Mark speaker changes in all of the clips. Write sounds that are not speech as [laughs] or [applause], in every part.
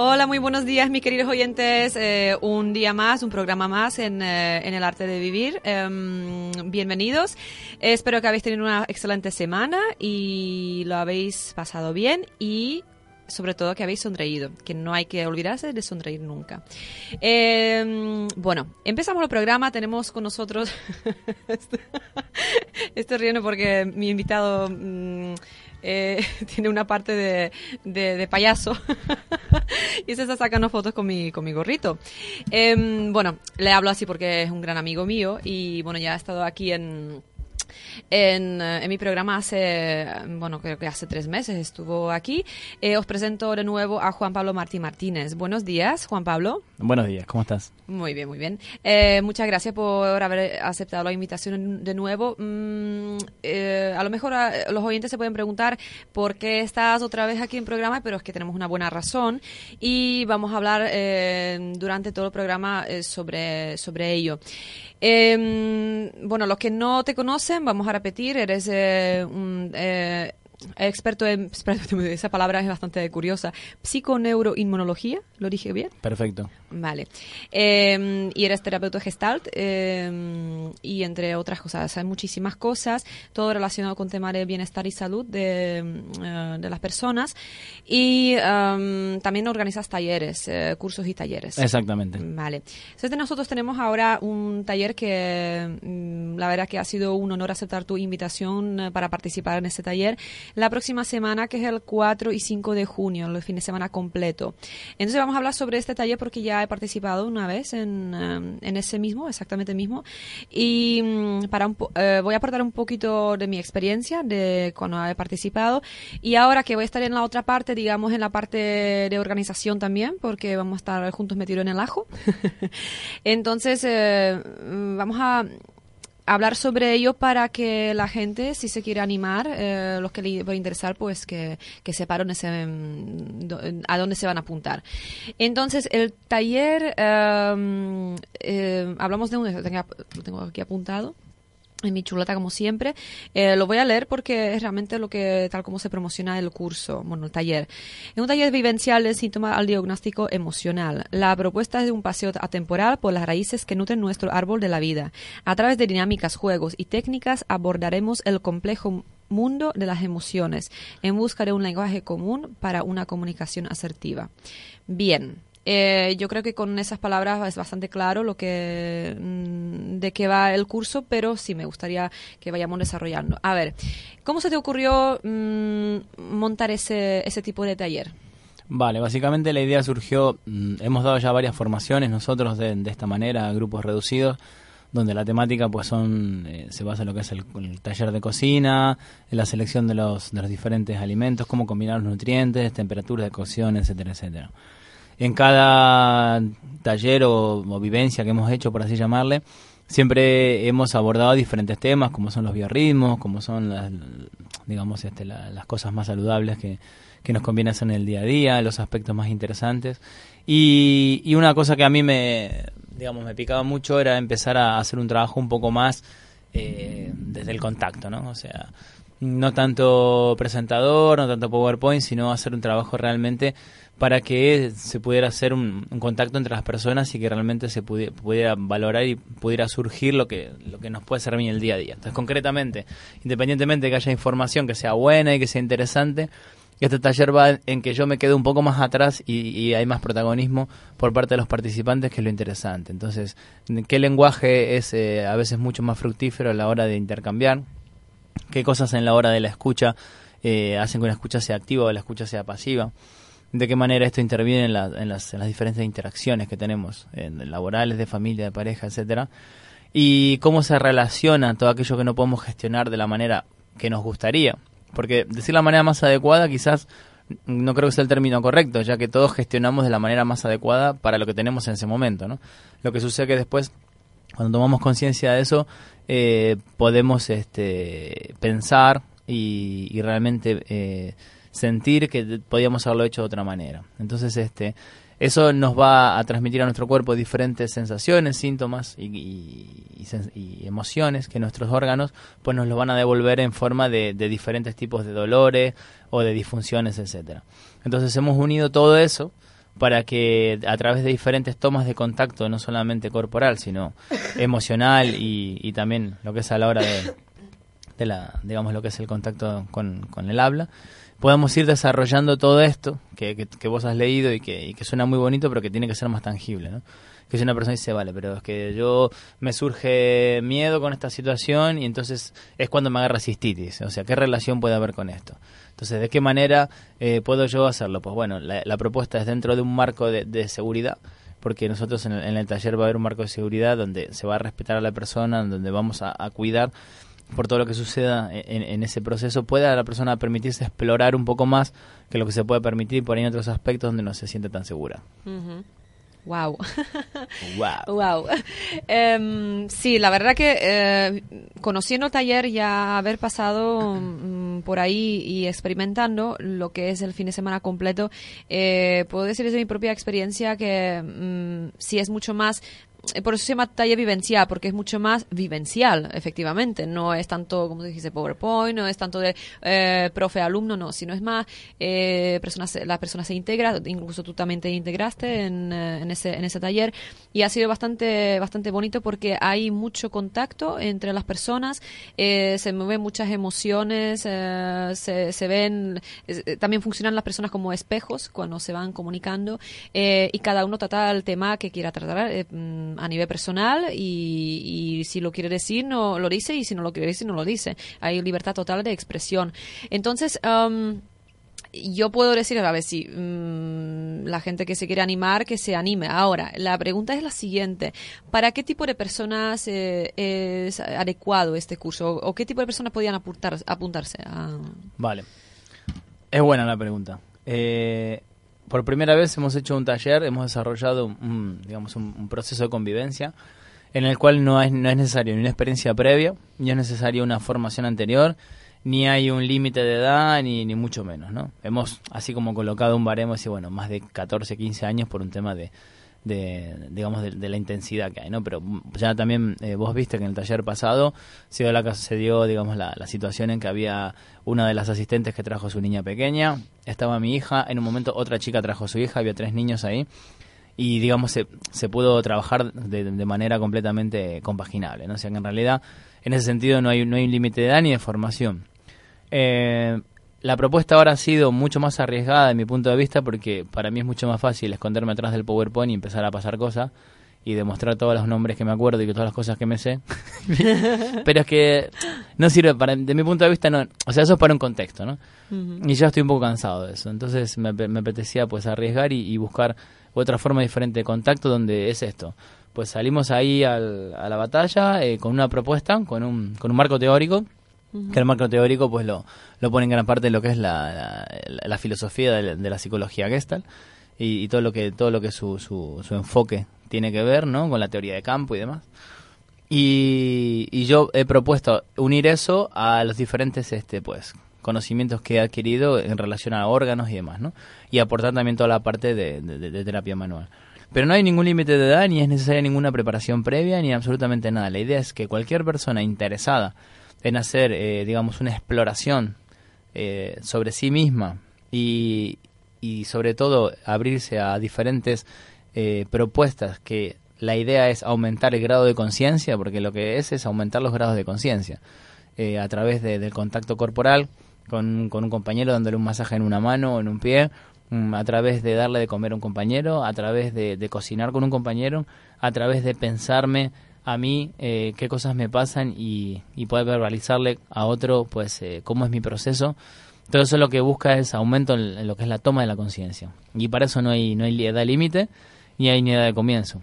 Speaker 1: Hola, muy buenos días, mis queridos oyentes. Eh, un día más, un programa más en, eh, en el arte de vivir. Em, bienvenidos. espero que habéis tenido una excelente semana y lo habéis pasado bien y sobre todo que habéis sonreído, que no hay que olvidarse de sonreír nunca. Em, bueno, empezamos el programa, tenemos con nosotros, [laughs] estoy riendo porque mi invitado mm, eh, [laughs] tiene una parte de, de, payaso [laughs] y se está sacando fotos con mi, con mi gorrito. Em, bueno, le hablo así porque es un gran amigo mío y bueno, ya ha estado aquí en en, eh, en, mi programa hace, bueno, creo que hace tres meses estuvo aquí. Eh, os presento de nuevo a Juan Pablo Martí Martínez. Buenos días, Juan Pablo.
Speaker 2: Buenos días, ¿cómo estás?
Speaker 1: Muy bien, muy bien. Eh, muchas gracias por haber aceptado la invitación de nuevo. Mm, a lo mejor los oyentes se pueden preguntar por qué estás otra vez aquí en programa, pero es que tenemos una buena razón y vamos a hablar durante todo el programa sobre, sobre ello. Eh, bueno, los que no te conocen, vamos a repetir, eres eh, un eh, experto en, [laughs] esa palabra es bastante curiosa, psiconeuroinmunología, ¿lo dije bien?
Speaker 2: Perfecto.
Speaker 1: Vale. Em, y eres terapeuta gestalt em, y entre otras cosas, hay muchísimas cosas, todo relacionado con temas de bienestar y salud de, eh, de las personas y em, también organizas talleres, eh, cursos y talleres.
Speaker 2: Exactamente.
Speaker 1: Vale. Entonces nosotros tenemos ahora un taller que mm, la verdad que ha sido un honor aceptar tu invitación eh, para participar en ese taller la próxima semana, que es el 4 y 5 de junio, el fin de semana completo. Entonces vamos a hablar sobre este taller porque ya he participado una vez en, um, en ese mismo, exactamente mismo, y mm, para eh, voy a aportar un poquito de mi experiencia de cuando he participado y ahora que voy a estar en la otra parte, digamos en la parte de organización también, porque vamos a estar juntos metidos en el ajo. [laughs] Entonces, eh, vamos a hablar sobre ello para que la gente, si se quiere animar, eh, los que le va a interesar, pues que, que sepan mm, a dónde se van a apuntar. Entonces, el taller, em, eh, hablamos de un, lo tengo aquí apuntado en mi chuleta como siempre. Eh, lo voy a leer porque es realmente lo que, tal como se promociona el curso, bueno, el taller. Es un taller vivencial del síntoma al diagnóstico emocional. La propuesta es de un paseo atemporal por las raíces que nutren nuestro árbol de la vida. A través de dinámicas, juegos y técnicas abordaremos el complejo mundo de las emociones en busca de un lenguaje común para una comunicación asertiva. Bien, eh, yo creo que con esas palabras es bastante claro lo que mm, de qué va el curso, pero sí me gustaría que vayamos desarrollando. A ver, ¿cómo se te ocurrió mm, montar ese, ese tipo de taller?
Speaker 2: Vale, básicamente la idea surgió, mm, hemos dado ya varias formaciones nosotros de, esta manera, grupos reducidos, donde la temática pues son eh, se basa en lo que es el, taller de cocina, en la selección de los, de los diferentes alimentos, cómo combinar los nutrientes, temperaturas de cocción, etcétera, etcétera en cada taller o, vivencia que hemos hecho, por así llamarle, siempre hemos abordado diferentes temas, como son los biorritmos, como son las, digamos, este, las cosas más saludables que, que nos conviene hacer en el día a día, los aspectos más interesantes. Y, y una cosa que a mí me, digamos, me picaba mucho era empezar a hacer un trabajo un poco más eh, desde el contacto, ¿no? O sea, no tanto presentador, no tanto PowerPoint, sino hacer un trabajo realmente para que se pudiera hacer un, contacto entre las personas y que realmente se pudiera, valorar y pudiera surgir lo que, lo que nos puede servir en el día a día. Entonces, concretamente, independientemente de que haya información que sea buena y que sea interesante, este taller va en que yo me quedo un poco más atrás y, hay más protagonismo por parte de los participantes, que es lo interesante. Entonces, ¿qué lenguaje es eh, a veces mucho más fructífero a la hora de intercambiar? ¿Qué cosas en la hora de la escucha eh, hacen que una escucha sea activa o la escucha sea pasiva? De qué manera esto interviene en, en, las, en las, diferentes interacciones que tenemos, en, laborales, de familia, de pareja, etcétera, y cómo se relaciona todo aquello que no podemos gestionar de la manera que nos gustaría. Porque decir la manera más adecuada quizás no creo que sea el término correcto, ya que todos gestionamos de la manera más adecuada para lo que tenemos en ese momento. ¿no? Lo que sucede que después, cuando tomamos conciencia de eso, eh, podemos este, pensar y, realmente eh, sentir que podíamos haberlo hecho de otra manera. Entonces, este, eso nos va a transmitir a nuestro cuerpo diferentes sensaciones, síntomas y, emociones que nuestros órganos pues nos lo van a devolver en forma de, diferentes tipos de dolores o de disfunciones, etcétera. Entonces hemos unido todo eso para que a través de diferentes tomas de contacto, no solamente corporal, sino [laughs] emocional y, también lo que es a la hora de, la, digamos, lo que es el contacto con, con el habla, podamos ir desarrollando todo esto que, que, vos has leído y que, y que, suena muy bonito, pero que tiene que ser más tangible, ¿no? Que si una persona dice, vale, pero es que yo me surge miedo con esta situación y entonces es cuando me agarra cistitis. O sea, ¿qué relación puede haber con esto? Entonces, ¿de qué manera eh, puedo yo hacerlo? Pues bueno, la, propuesta es dentro de un marco de, seguridad, porque nosotros en el, taller va a haber un marco de seguridad donde se va a respetar a la persona, donde vamos a cuidar por todo lo que suceda en, ese proceso, pueda la persona permitirse explorar un poco más que lo que se puede permitir por ahí en otros aspectos donde no se siente tan segura.
Speaker 1: Wow. Wow. wow. Em, sí, la verdad que eh, conociendo el taller ya haber pasado mm, por ahí y experimentando lo que es el fin de semana completo, eh, puedo decir desde mi propia experiencia que mm, sí es mucho más por eso se llama taller vivencial, porque es mucho más vivencial, efectivamente. No es tanto, como dijiste, PowerPoint, no es tanto de eh, profe-alumno, no, sino es más, eh, personas, la persona se integra, incluso tú también te integraste en, eh, en, ese, en ese taller, y ha sido bastante, bastante bonito porque hay mucho contacto entre las personas, se mueven muchas emociones, se, se ven, también funcionan las personas como espejos cuando se van comunicando, y cada uno trata el tema que quiera tratar mm, a nivel personal y, si lo quiere decir, no lo dice y si no lo quiere decir, no lo dice. Hay libertad total de expresión. Entonces, um, yo puedo decir, a ver si mm, la gente que se quiere animar, que se anime. Ahora, la pregunta es la siguiente. ¿Para qué tipo de personas eh, es adecuado este curso? ¿O qué tipo de personas podrían apuntar, apuntarse? A...
Speaker 2: Vale. Es buena la pregunta. Eh, por primera vez hemos hecho un taller, hemos desarrollado un, digamos, un, proceso de convivencia en el cual no es, no es necesario ni una experiencia previa, ni es necesaria una formación anterior, ni hay un límite de edad, ni, ni mucho menos, ¿no? Hemos así como colocado un baremo, y bueno, más de 14, 15 años por un tema de, de digamos de, la intensidad que hay no pero ya también eh, vos viste que en el taller pasado se dio la se dio digamos la, la, situación en que había una de las asistentes que trajo su niña pequeña estaba mi hija en un momento otra chica trajo su hija había tres niños ahí y digamos se, se pudo trabajar de, manera completamente compaginable no o sea que en realidad en ese sentido no hay no hay un límite de edad ni de formación. Eh, la propuesta ahora ha sido mucho más arriesgada de mi punto de vista porque para mí es mucho más fácil esconderme atrás del PowerPoint y empezar a pasar cosas y demostrar todos los nombres que me acuerdo y todas las cosas que me sé. [laughs] Pero es que no sirve para, de mi punto de vista, no, o sea, eso es para un contexto, ¿no? Y ya estoy un poco cansado de eso. Entonces me, me apetecía pues arriesgar y, buscar otra forma diferente de contacto donde es esto. Pues salimos ahí al, a la batalla eh, con una propuesta, con un, con un marco teórico que el marco teórico pues lo, lo pone en gran parte lo que es la, la, filosofía de, la psicología Gestalt y, todo lo que todo lo que su, su, enfoque tiene que ver ¿no? con la teoría de campo y demás y, y, yo he propuesto unir eso a los diferentes este pues conocimientos que he adquirido en relación a órganos y demás ¿no? y aportar también toda la parte de, de terapia manual pero no hay ningún límite de edad ni es necesaria ninguna preparación previa ni absolutamente nada la idea es que cualquier persona interesada en hacer, eh, digamos, una exploración eh, sobre sí misma y, y, sobre todo abrirse a diferentes eh, propuestas que la idea es aumentar el grado de conciencia, porque lo que es es aumentar los grados de conciencia a través del contacto corporal con, con, un compañero dándole un masaje en una mano o en un pie, mm, a través de darle de comer a un compañero, a través de, de cocinar con un compañero, a través de pensarme a mí eh, qué cosas me pasan y, y poder verbalizarle a otro pues eh, cómo es mi proceso Todo eso lo que busca es aumento en, lo que es la toma de la conciencia. Y para eso no hay, no hay edad límite ni hay ni edad de comienzo.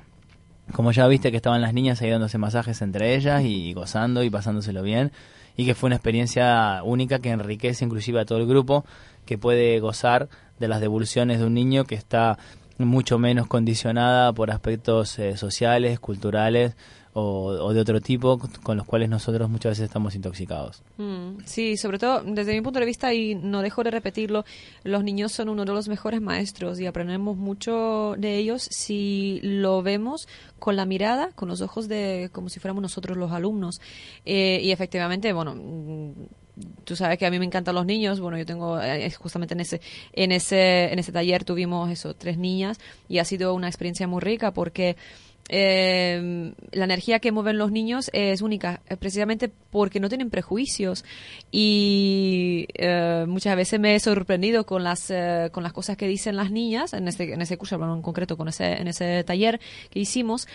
Speaker 2: Como ya viste que estaban las niñas ahí dándose masajes entre ellas y gozando y pasándoselo bien. Y que fue una experiencia única que enriquece inclusive a todo el grupo, que puede gozar de las devoluciones de un niño que está mucho menos condicionada por aspectos eh, sociales, culturales o, de otro tipo con los cuales nosotros muchas veces estamos intoxicados.
Speaker 1: Mm, sí, sobre todo desde mi punto de vista, y no dejo de repetirlo, los niños son uno de los mejores maestros y aprendemos mucho de ellos si lo vemos con la mirada, con los ojos de como si fuéramos nosotros los alumnos. Eh, y efectivamente, bueno mm, tú sabes que a mí me encantan los niños bueno yo tengo eh, justamente en ese en ese en ese taller tuvimos eso tres niñas y ha sido una experiencia muy rica porque eh, la energía que mueven los niños es única, eh, precisamente porque no tienen prejuicios y eh, muchas veces me he sorprendido con las eh, con las cosas que dicen las niñas en este en ese curso, en concreto con ese en ese taller que hicimos.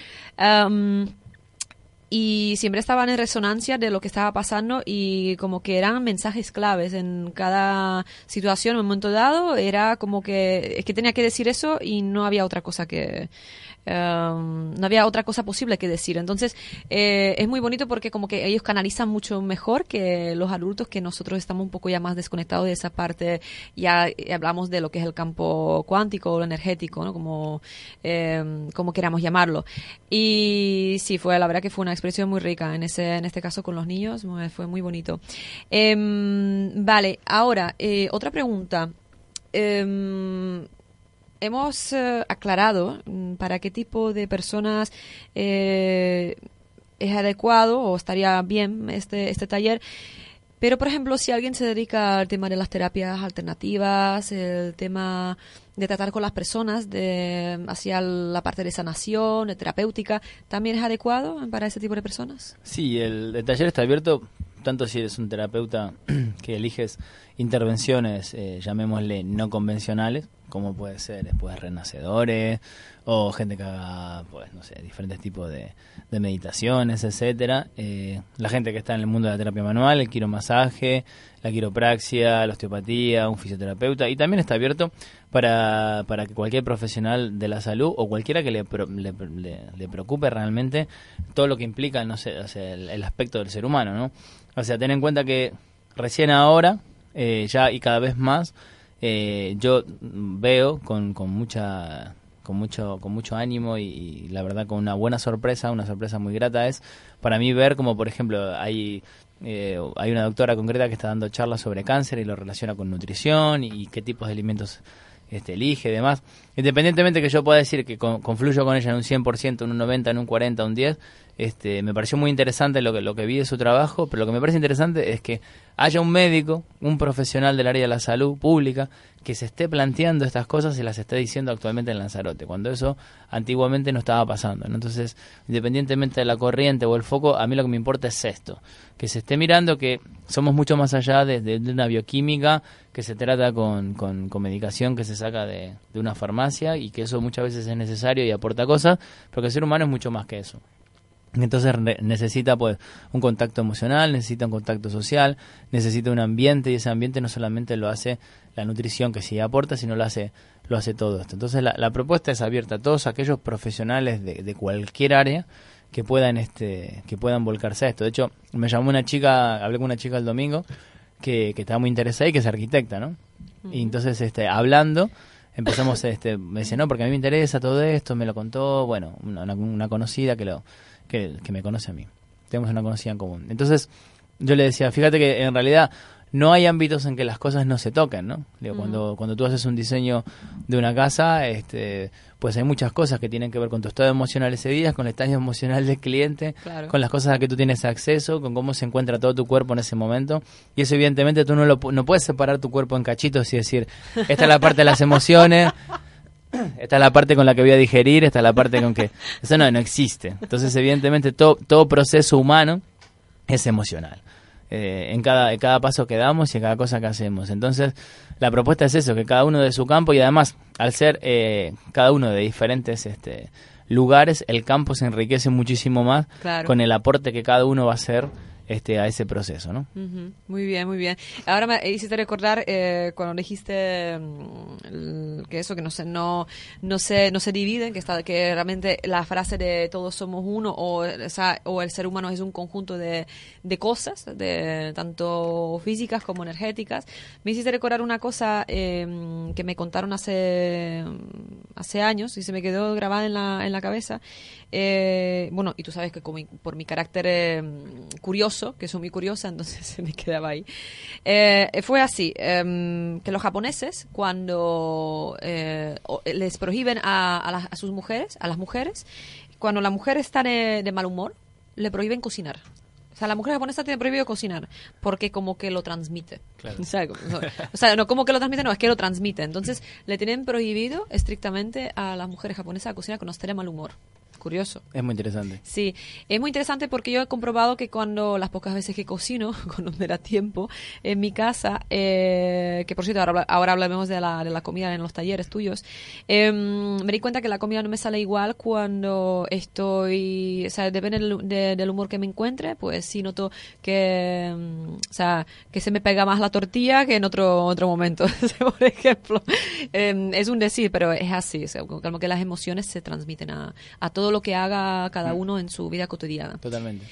Speaker 1: Y siempre estaban en resonancia de lo que estaba pasando y como que eran mensajes claves en cada situación, en un momento dado, era como que es que tenía que decir eso y no había otra cosa que Em, no había otra cosa posible que decir. Entonces, eh, es muy bonito porque como que ellos canalizan mucho mejor que los adultos, que nosotros estamos un poco ya más desconectados de esa parte, ya hablamos de lo que es el campo cuántico o energético, ¿no? Como, em, como queramos llamarlo. Y sí, fue, la verdad que fue una expresión muy rica en ese, en este caso con los niños, fue muy bonito. Em, vale, ahora, eh, otra pregunta hemos eh, aclarado mm, para qué tipo de personas eh, es adecuado o estaría bien este, este taller. Pero, por ejemplo, si alguien se dedica al tema de las terapias alternativas, el tema de tratar con las personas, de hacia la parte de sanación, de terapéutica, ¿también es adecuado para ese tipo de personas?
Speaker 2: Sí, el, taller está abierto tanto si eres un terapeuta [clears throat] que eliges intervenciones, eh, llamémosle no convencionales, como puede ser después renacedores o gente que haga, pues, no sé, diferentes tipos de, meditaciones, etcétera. Eh, la gente que está en el mundo de la terapia manual, el quiromasaje, la quiropraxia, la osteopatía, un fisioterapeuta, y también está abierto para, para que cualquier profesional de la salud o cualquiera que le, le, preocupe realmente todo lo que implica, no sé, el, el aspecto del ser humano, ¿no? O sea, ten en cuenta que recién ahora, eh, ya y cada vez más eh, yo veo con, con mucha con mucho con mucho ánimo y, la verdad con una buena sorpresa una sorpresa muy grata es para mí ver como por ejemplo hay eh, hay una doctora concreta que está dando charlas sobre cáncer y lo relaciona con nutrición y, qué tipos de alimentos este, elige y demás. Independientemente que yo pueda decir que confluyo con ella en un 100%, en un 90%, en un 40%, un 10%, este, me pareció muy interesante lo que, lo que vi de su trabajo, pero lo que me parece interesante es que haya un médico, un profesional del área de la salud pública, que se esté planteando estas cosas y las esté diciendo actualmente en Lanzarote, cuando eso antiguamente no estaba pasando. Entonces, independientemente de la corriente o el foco, a mí lo que me importa es esto, que se esté mirando que somos mucho más allá de, una bioquímica que se trata con, con, medicación que se saca de, de una farmacia y que eso muchas veces es necesario y aporta cosas, pero que el ser humano es mucho más que eso. Entonces necesita pues un contacto emocional, necesita un contacto social, necesita un ambiente y ese ambiente no solamente lo hace la nutrición que sí aporta, sino lo hace lo hace todo esto. Entonces la, propuesta es abierta a todos aquellos profesionales de, de, cualquier área que puedan este que puedan volcarse a esto. De hecho, me llamó una chica, hablé con una chica el domingo que, que estaba muy interesada y que es arquitecta, ¿no? Y entonces este hablando empezamos este me dice, "No, porque a mí me interesa todo esto", me lo contó, bueno, una, una conocida que lo que, me conoce a mí. Tenemos una conocida en común. Entonces, yo le decía, fíjate que en realidad no hay ámbitos en que las cosas no se toquen, ¿no? Digo, cuando, cuando tú haces un diseño de una casa, este, pues hay muchas cosas que tienen que ver con tu estado emocional ese día, con el estado emocional del cliente, con las cosas a que tú tienes acceso, con cómo se encuentra todo tu cuerpo en ese momento. Y eso evidentemente tú no, lo, no puedes separar tu cuerpo en cachitos y decir, esta es la parte de las emociones, [clears throat] esta es la parte con la que voy a digerir, esta es la parte con que... [laughs] Eso no, no existe. Entonces, evidentemente, todo, todo proceso humano es emocional. Eh, en, cada, cada paso que damos y en cada cosa que hacemos. Entonces, la propuesta es eso, que cada uno de su campo y además, al ser eh, cada uno de diferentes este, lugares, el campo se enriquece muchísimo más con el aporte que cada uno va a hacer este, a ese proceso, ¿no?
Speaker 1: Ujú, Muy bien, muy bien. Ahora me hiciste recordar eh, cuando dijiste mm, que eso, que no se, no, no se, no se dividen, que está, que realmente la frase de todos somos uno o, o o el ser humano es un conjunto de, de cosas, de tanto físicas como energéticas. Me hiciste recordar una cosa eh, que me contaron hace, hace años y se me quedó grabada en la, en la cabeza. Eh, bueno, y tú sabes que como por mi carácter eh, curioso, que soy muy curiosa, [laughs] entonces se me quedaba ahí. Eh, fue así, em, que los japoneses cuando eh, les prohíben a, a las- a sus mujeres, a las mujeres, cuando la mujer está de mal humor, le prohíben cocinar. O sea, la mujer japonesa tiene prohibido cocinar porque como que lo transmite. [laughs] O, sea, como- no, o sea, no como que lo transmite, no, es que lo transmite. Entonces, le tienen prohibido estrictamente a las mujeres japonesas a cocinar cuando de mal humor. Curioso.
Speaker 2: Es muy interesante.
Speaker 1: Sí, es muy interesante porque yo he comprobado que cuando las pocas veces que cocino, cuando me da tiempo, en mi casa, eh, que por cierto ahora, ahora hablamos de la, de la comida en los talleres tuyos, eh, me di cuenta que la comida no me sale igual cuando estoy, o sea, depende del, de- del humor que me encuentre, pues sí noto que, mm, o sea, que se me pega más la tortilla que en otro, otro momento, [laughs] por ejemplo. Eh, es un decir, pero es así, o sea, como que las emociones se transmiten a, a todo lo que haga cada uno en su vida cotidiana.
Speaker 2: Totalmente.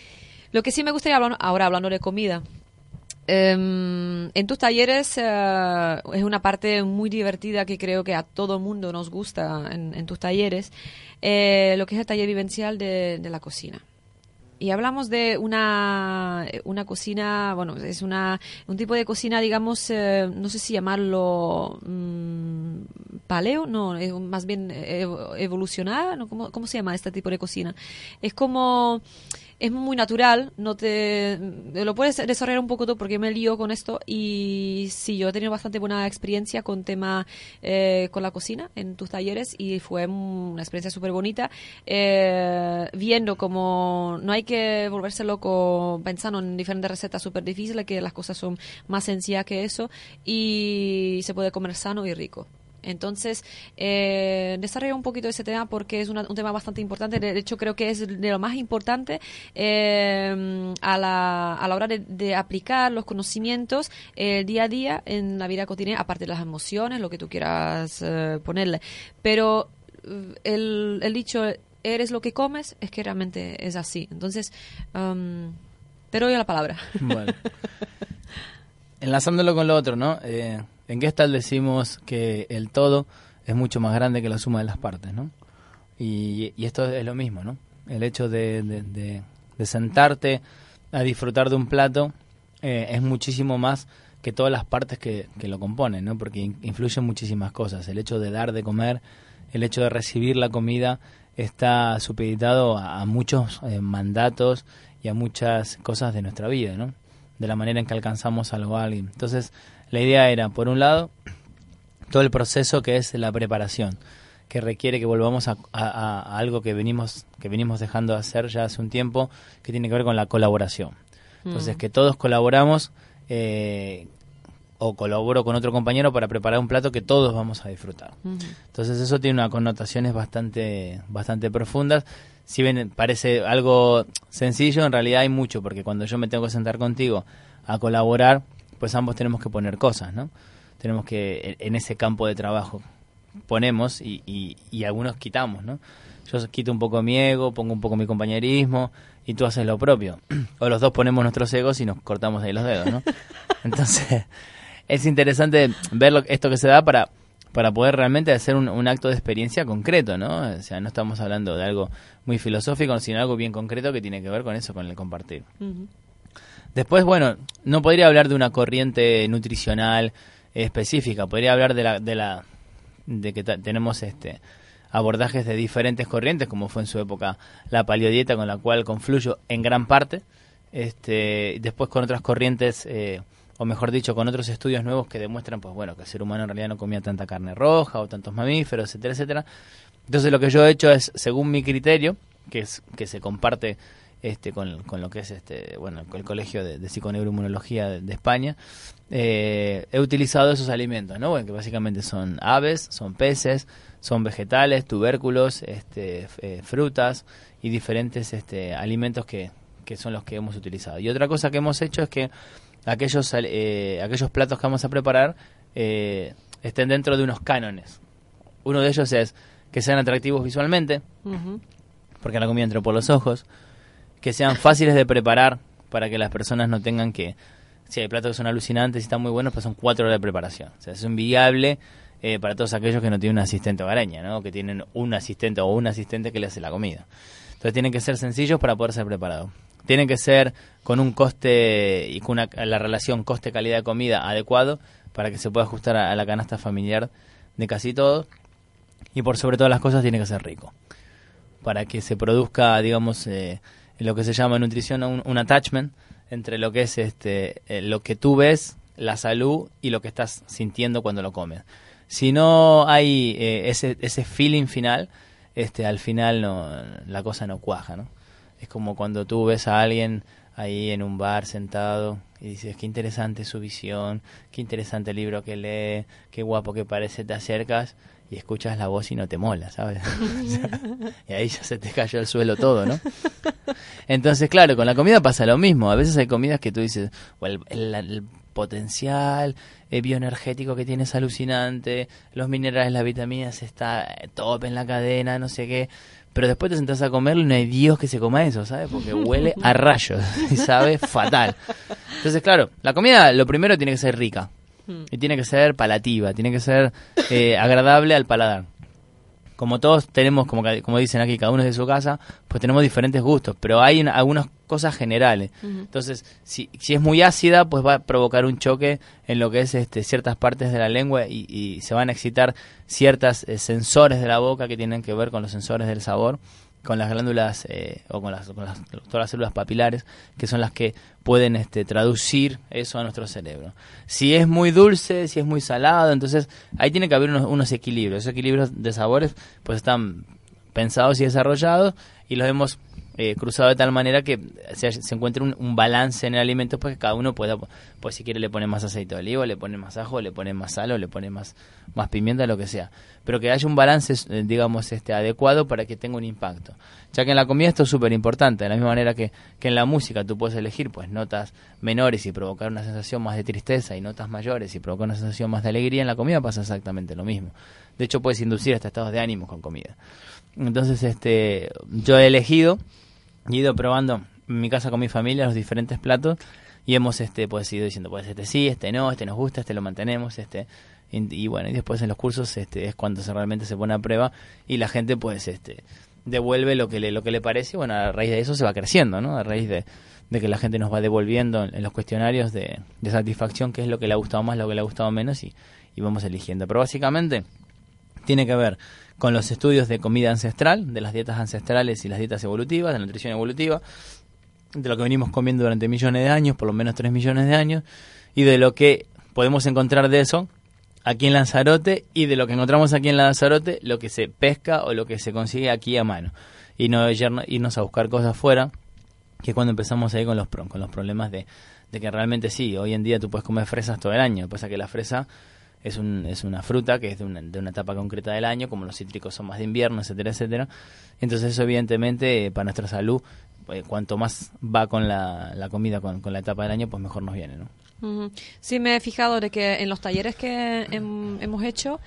Speaker 1: Lo que sí me gustaría hablar, ahora hablando de comida. em, en tus talleres eh, es una parte muy divertida que creo que a todo el mundo nos gusta en, en tus talleres, eh, lo que es el taller vivencial de, de la cocina. Y hablamos de una, una cocina, bueno, es una, un tipo de cocina, digamos, eh, no sé si llamarlo mm, paleo, no, es más bien evo- evolucionada, ¿no? ¿Cómo, ¿Cómo se llama este tipo de cocina? Es como, es muy natural, no te, lo puedes desarrollar un poco tú porque me lío con esto y sí, yo he tenido bastante buena experiencia con tema, eh, con la cocina en tus talleres y fue una experiencia súper bonita, eh, viendo como no hay que volverse loco pensando en diferentes recetas súper difíciles, que las cosas son más sencillas que eso y se puede comer sano y rico. Entonces, eh, desarrollo un poquito ese tema porque es una- un tema bastante importante. De hecho, creo que es de lo más importante eh, a, la, a la hora de, de aplicar los conocimientos eh, día a día en la vida cotidiana, aparte de las emociones, lo que tú quieras eh, ponerle. Pero eh, el, el dicho, eres lo que comes, es que realmente es así. Entonces, um, te doy la palabra.
Speaker 2: Bueno. [laughs] Enlazándolo con lo otro, ¿no? En Gestalt decimos que el todo es mucho más grande que la suma de las partes, ¿no? Y, esto es lo mismo, ¿no? El hecho de, de- sentarte a disfrutar de un plato eh, es muchísimo más que todas las partes que, lo componen, ¿no? Porque in- influyen muchísimas cosas. El hecho de dar de comer, el hecho de recibir la comida está supeditado a, a muchos eh, mandatos y a muchas cosas de nuestra vida, ¿no? De la manera en que alcanzamos algo a alguien. Entonces, la idea era, por un lado, todo el proceso que es la preparación, que requiere que volvamos a, a- a algo que venimos, que venimos dejando de hacer ya hace un tiempo, que tiene que ver con la colaboración. Entonces, que todos colaboramos eh, o colaboro con otro compañero para preparar un plato que todos vamos a disfrutar. Entonces eso tiene unas connotaciones bastante, bastante profundas. Si bien parece algo sencillo, en realidad hay mucho, porque cuando yo me tengo que sentar contigo a colaborar, pues ambos tenemos que poner cosas, ¿no? Tenemos que, en ese campo de trabajo, ponemos y, y, y algunos quitamos, ¿no? Yo quito un poco mi ego, pongo un poco mi compañerismo y tú haces lo propio. [clears throat] O los dos ponemos nuestros egos y nos cortamos ahí los dedos, ¿no? [laughs] Entonces, [laughs] es interesante ver lo- esto que se da para, para poder realmente hacer un, un acto de experiencia concreto, ¿no? O sea, no estamos hablando de algo muy filosófico, sino algo bien concreto que tiene que ver con eso, con el compartir. Después, bueno, no podría hablar de una corriente nutricional específica, podría hablar de la, de la, de que tenemos este abordajes de diferentes corrientes, como fue en su época la paleodieta, con la cual confluyo en gran parte, este, después con otras corrientes, eh, o mejor dicho, con otros estudios nuevos que demuestran, pues bueno, que el ser humano en realidad no comía tanta carne roja o tantos mamíferos, etcétera, etcétera. Entonces lo que yo he hecho es, según mi criterio, que es que se comparte este con, con lo que es este bueno el colegio de, de psiconeuroinmunología de, de España eh, he utilizado esos alimentos no bueno, que básicamente son aves son peces son vegetales tubérculos este eh, frutas y diferentes este alimentos que, que son los que hemos utilizado. Y otra cosa que hemos hecho es que aquellos, eh, aquellos platos que vamos a preparar eh, estén dentro de unos cánones. Uno de ellos es que sean atractivos visualmente, porque la comida entró por los ojos, que sean fáciles de preparar para que las personas no tengan que... Si hay platos que son alucinantes y están muy buenos, pues son cuatro horas de preparación. O sea, es inviable eh, para todos aquellos que no tienen un asistente hogareña, ¿no? Que tienen un asistente o un asistente que le hace la comida. Entonces tienen que ser sencillos para poder ser preparados. Tienen que ser con un coste y con la relación coste-calidad de comida adecuado para que se pueda ajustar a, la canasta familiar de casi todo. Y por sobre todas las cosas tiene que ser rico. Para que se produzca, digamos, eh, lo que se llama nutrición un, attachment entre lo que es este eh, lo que tú ves, la salud y lo que estás sintiendo cuando lo comes. Si no hay eh, ese, ese feeling final, este al final no, la cosa no cuaja, ¿no? Es como cuando tú ves a alguien ahí en un bar sentado y dices, qué interesante su visión, qué interesante el libro que lee, qué guapo que parece, te acercas y escuchas la voz y no te mola, ¿sabes? [laughs] y ahí ya se te cayó el suelo todo, ¿no? Entonces, claro, con la comida pasa lo mismo. A veces hay comidas que tú dices, el, potencial bioenergético que tienes alucinante, los minerales, las vitaminas, está top en la cadena, no sé qué. Pero después te sentás a comerlo y no hay Dios que se coma eso, ¿sabes? Porque huele a rayos y sabe fatal. Entonces, claro, la comida lo primero tiene que ser rica. Mm. Y tiene que ser palativa, tiene que ser eh, agradable al paladar. Como todos tenemos, como, como dicen aquí, cada uno es de su casa, pues tenemos diferentes gustos, pero hay algunas cosas generales. Entonces, si, si es muy ácida, pues va a provocar un choque en lo que es este, ciertas partes de la lengua y, se van a excitar ciertas eh, sensores de la boca que tienen que ver con los sensores del sabor con las glándulas eh, o con, las, todas las células papilares, que son las que pueden este, traducir eso a nuestro cerebro. Si es muy dulce, si es muy salado, entonces ahí tiene que haber unos, unos equilibrios. Esos equilibrios de sabores pues están pensados y desarrollados y los hemos eh, cruzado de tal manera que se, se encuentre un, balance en el alimento, pues que cada uno pueda, pues si quiere le pone más aceite de oliva, le pone más ajo, le pone más sal o le pone más, más pimienta, lo que sea. Pero que haya un balance, eh, digamos, este adecuado para que tenga un impacto. Ya que en la comida esto es súper importante, de la misma manera que, que en la música tú puedes elegir pues notas menores y provocar una sensación más de tristeza y notas mayores y provocar una sensación más de alegría, en la comida pasa exactamente lo mismo. De hecho puedes inducir hasta estados de ánimo con comida. Entonces, este, yo he elegido he ido probando en mi casa con mi familia los diferentes platos y hemos este pues ido diciendo pues este sí este no este nos gusta este lo mantenemos este y, bueno y después en los cursos este es cuando se realmente se pone a prueba y la gente pues este devuelve lo que le lo que le parece y bueno a raíz de eso se va creciendo no a raíz de, que la gente nos va devolviendo en, los cuestionarios de, de, satisfacción qué es lo que le ha gustado más lo que le ha gustado menos y, y vamos eligiendo. Pero básicamente tiene que ver con los estudios de comida ancestral, de las dietas ancestrales y las dietas evolutivas, de la nutrición evolutiva, de lo que venimos comiendo durante millones de años, por lo menos 3 millones de años, y de lo que podemos encontrar de eso aquí en Lanzarote y de lo que encontramos aquí en Lanzarote, lo que se pesca o lo que se consigue aquí a mano. Y no irnos a buscar cosas fuera, que cuando empezamos ahí con los, con los problemas de, de que realmente sí, hoy en día tú puedes comer fresas todo el año, pasa que la fresa es, un, es una fruta que es de una, de una etapa concreta del año, como los cítricos son más de invierno, etcétera, etcétera. Entonces eso evidentemente para nuestra salud, eh, cuanto más va con la, la comida, con, con, la etapa del año, pues mejor nos viene, ¿no?
Speaker 1: Sí, me he fijado de que en los talleres que hemos hecho,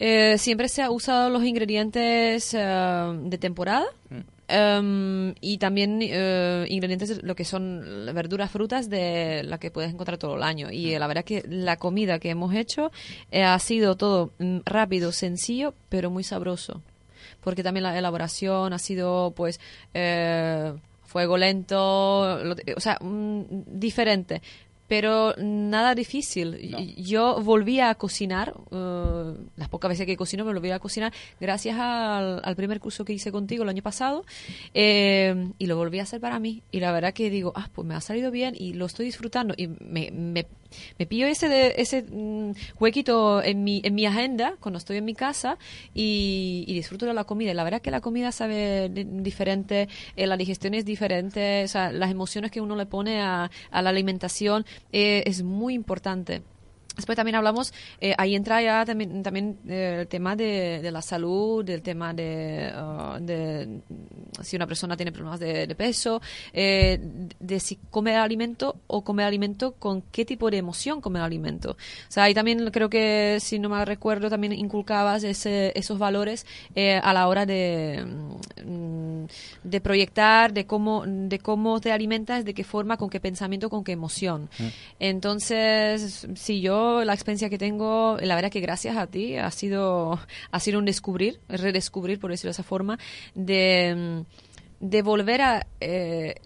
Speaker 1: eh, siempre se ha usado los ingredientes eh, de temporada. Mm. Em, y también uh, ingredientes lo que son verduras, frutas de la que puedes encontrar todo el año. Y la verdad que la comida que hemos hecho eh, ha sido todo mm, rápido, sencillo, pero muy sabroso. Porque también la elaboración ha sido, pues, eh, fuego lento, o sea, mm, diferente pero nada difícil. Yo volví a cocinar, uh, las pocas veces que cocino me volví a cocinar gracias al, primer curso que hice contigo el año pasado eh, y lo volví a hacer para mí. Y la verdad que digo, ah, pues me ha salido bien y lo estoy disfrutando y me, me, me pillo ese, de, ese mm, huequito en mi, en mi agenda cuando estoy en mi casa y, disfruto de la comida. Y la verdad que la comida sabe diferente, eh, la digestión es diferente, o las emociones que uno le pone a, a la alimentación eh, es muy importante. Después también hablamos, eh, ahí entra ya también, también eh, el tema de, de, la salud, del tema de, uh, de, si una persona tiene problemas de, de peso, eh, de si come alimento o come alimento con qué tipo de emoción come el alimento. O sea, ahí también creo que, si no me recuerdo, también inculcabas ese, esos valores eh, a la hora de, mm, de proyectar, de cómo, de cómo te alimentas, de qué forma, con qué pensamiento, con qué emoción.
Speaker 3: Mm.
Speaker 1: Entonces, si yo la experiencia que tengo, la verdad que gracias a ti ha sido, ha sido un descubrir, redescubrir, por decirlo de esa forma, de, de volver a eh,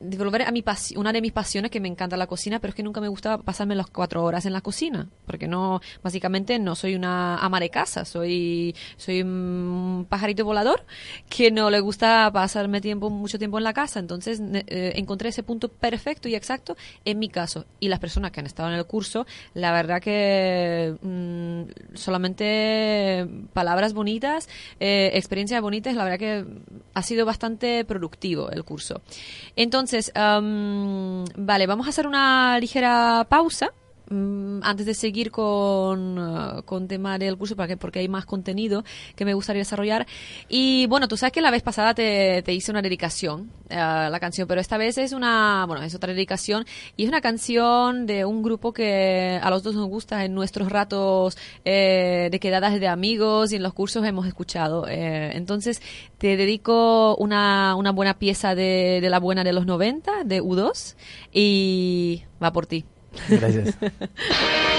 Speaker 1: volver a mi una de mis pasiones que me encanta la cocina, pero es que nunca me gusta pasarme las cuatro horas en la cocina, porque no, básicamente no soy una ama de casa, soy, soy un pajarito volador que no le gusta pasarme tiempo, mucho tiempo en la casa, entonces eh, encontré ese punto perfecto y exacto en mi caso. Y las personas que han estado en el curso, la verdad que mmm, solamente palabras bonitas, eh, experiencias bonitas, la verdad que ha sido bastante productivo el curso. Entonces, entonces, um, vale, vamos a hacer una ligera pausa antes de seguir con, uh, con tema del curso porque, porque hay más contenido que me gustaría desarrollar. Y bueno, tú sabes que la vez pasada te, te hice una dedicación a uh, la canción, pero esta vez es una, bueno, es otra dedicación y es una canción de un grupo que a los dos nos gusta en nuestros ratos eh, de quedadas de amigos y en los cursos hemos escuchado. Eh, entonces, te dedico una, una buena pieza de, de la buena de los 90, de U2, y va por ti.
Speaker 3: Gracias. [laughs]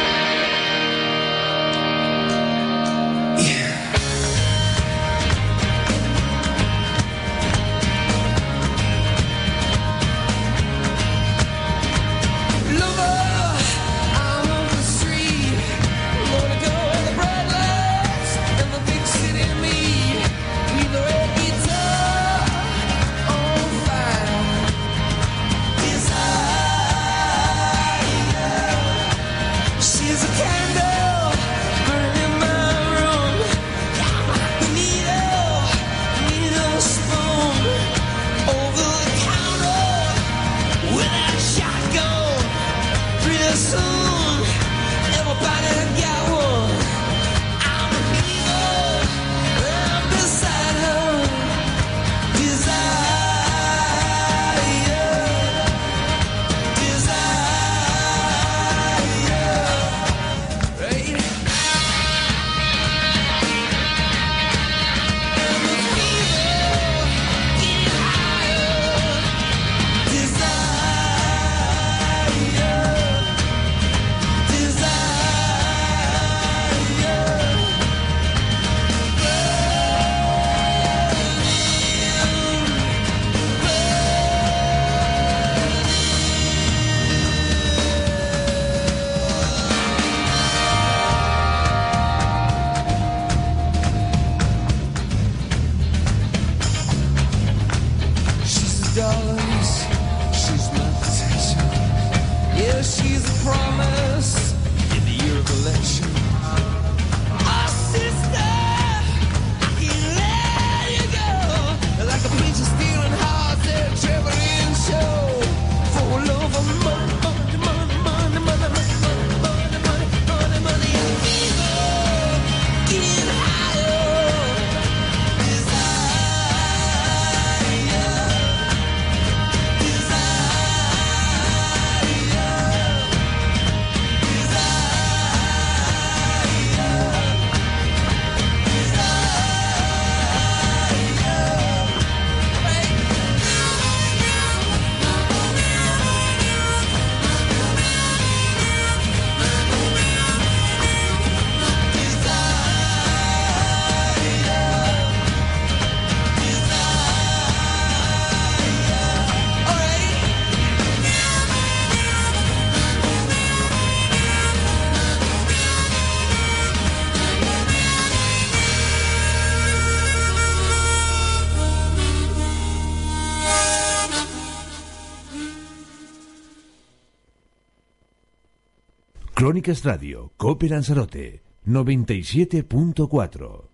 Speaker 4: Crónicas Radio, Cope Lanzarote, 97.4.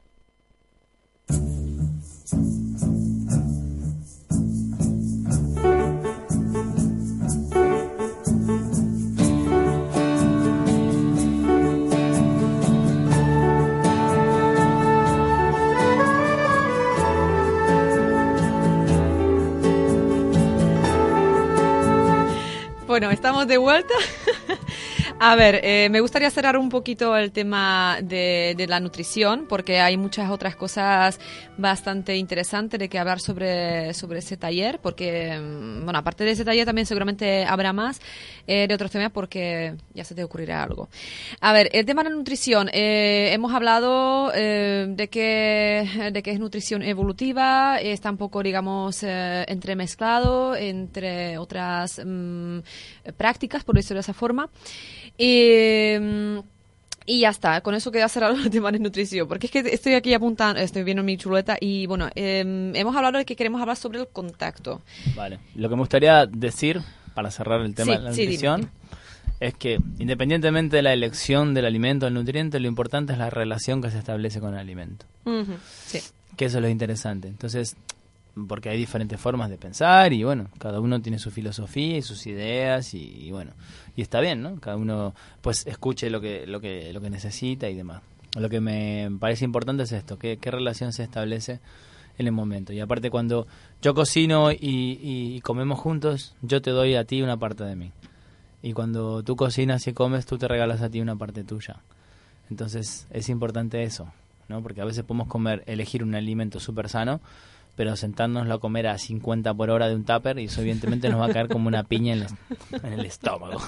Speaker 1: Bueno, estamos de vuelta. [laughs] A ver, eh, me gustaría cerrar un poquito el tema de, la nutrición, porque hay muchas otras cosas bastante interesantes de que hablar sobre, sobre ese taller, porque, mm, bueno, aparte de ese taller también seguramente habrá más eh, de otros temas, porque ya se te ocurrirá algo. A ver, el tema de la nutrición. Eh, hemos hablado eh, de, que, de que es nutrición evolutiva, está un poco, digamos, eh, entremezclado entre otras mm, prácticas, por decirlo de esa forma. Y, mm, y ya está, con eso queda cerrado [laughs] el tema de nutrición, porque es que estoy aquí apuntando, estoy viendo mi chuleta y bueno, eh, hemos hablado de que queremos hablar sobre el contacto.
Speaker 2: Vale, lo que me gustaría decir para cerrar el tema
Speaker 1: Sí,
Speaker 2: de la nutrición es que independientemente de la elección del alimento o el nutriente, lo importante es la relación que se establece con el alimento.
Speaker 1: Sí.
Speaker 2: Que eso es lo interesante. Entonces, porque hay diferentes formas de pensar y bueno, cada uno tiene su filosofía y sus ideas y, bueno, y está bien, ¿no? Cada uno pues escuche lo que lo que lo que necesita y demás. Lo que me parece importante es esto, qué, qué relación se establece en el momento. Y aparte cuando yo cocino y, y comemos juntos, yo te doy a ti una parte de mí. Y cuando tú cocinas y comes, tú te regalas a ti una parte tuya. Entonces es importante eso, ¿no? Porque a veces podemos comer, elegir un alimento súper sano, pero sentándonos a comer a 50 por hora de un tupper y eso evidentemente nos va a caer como una piña en, el- en el estómago.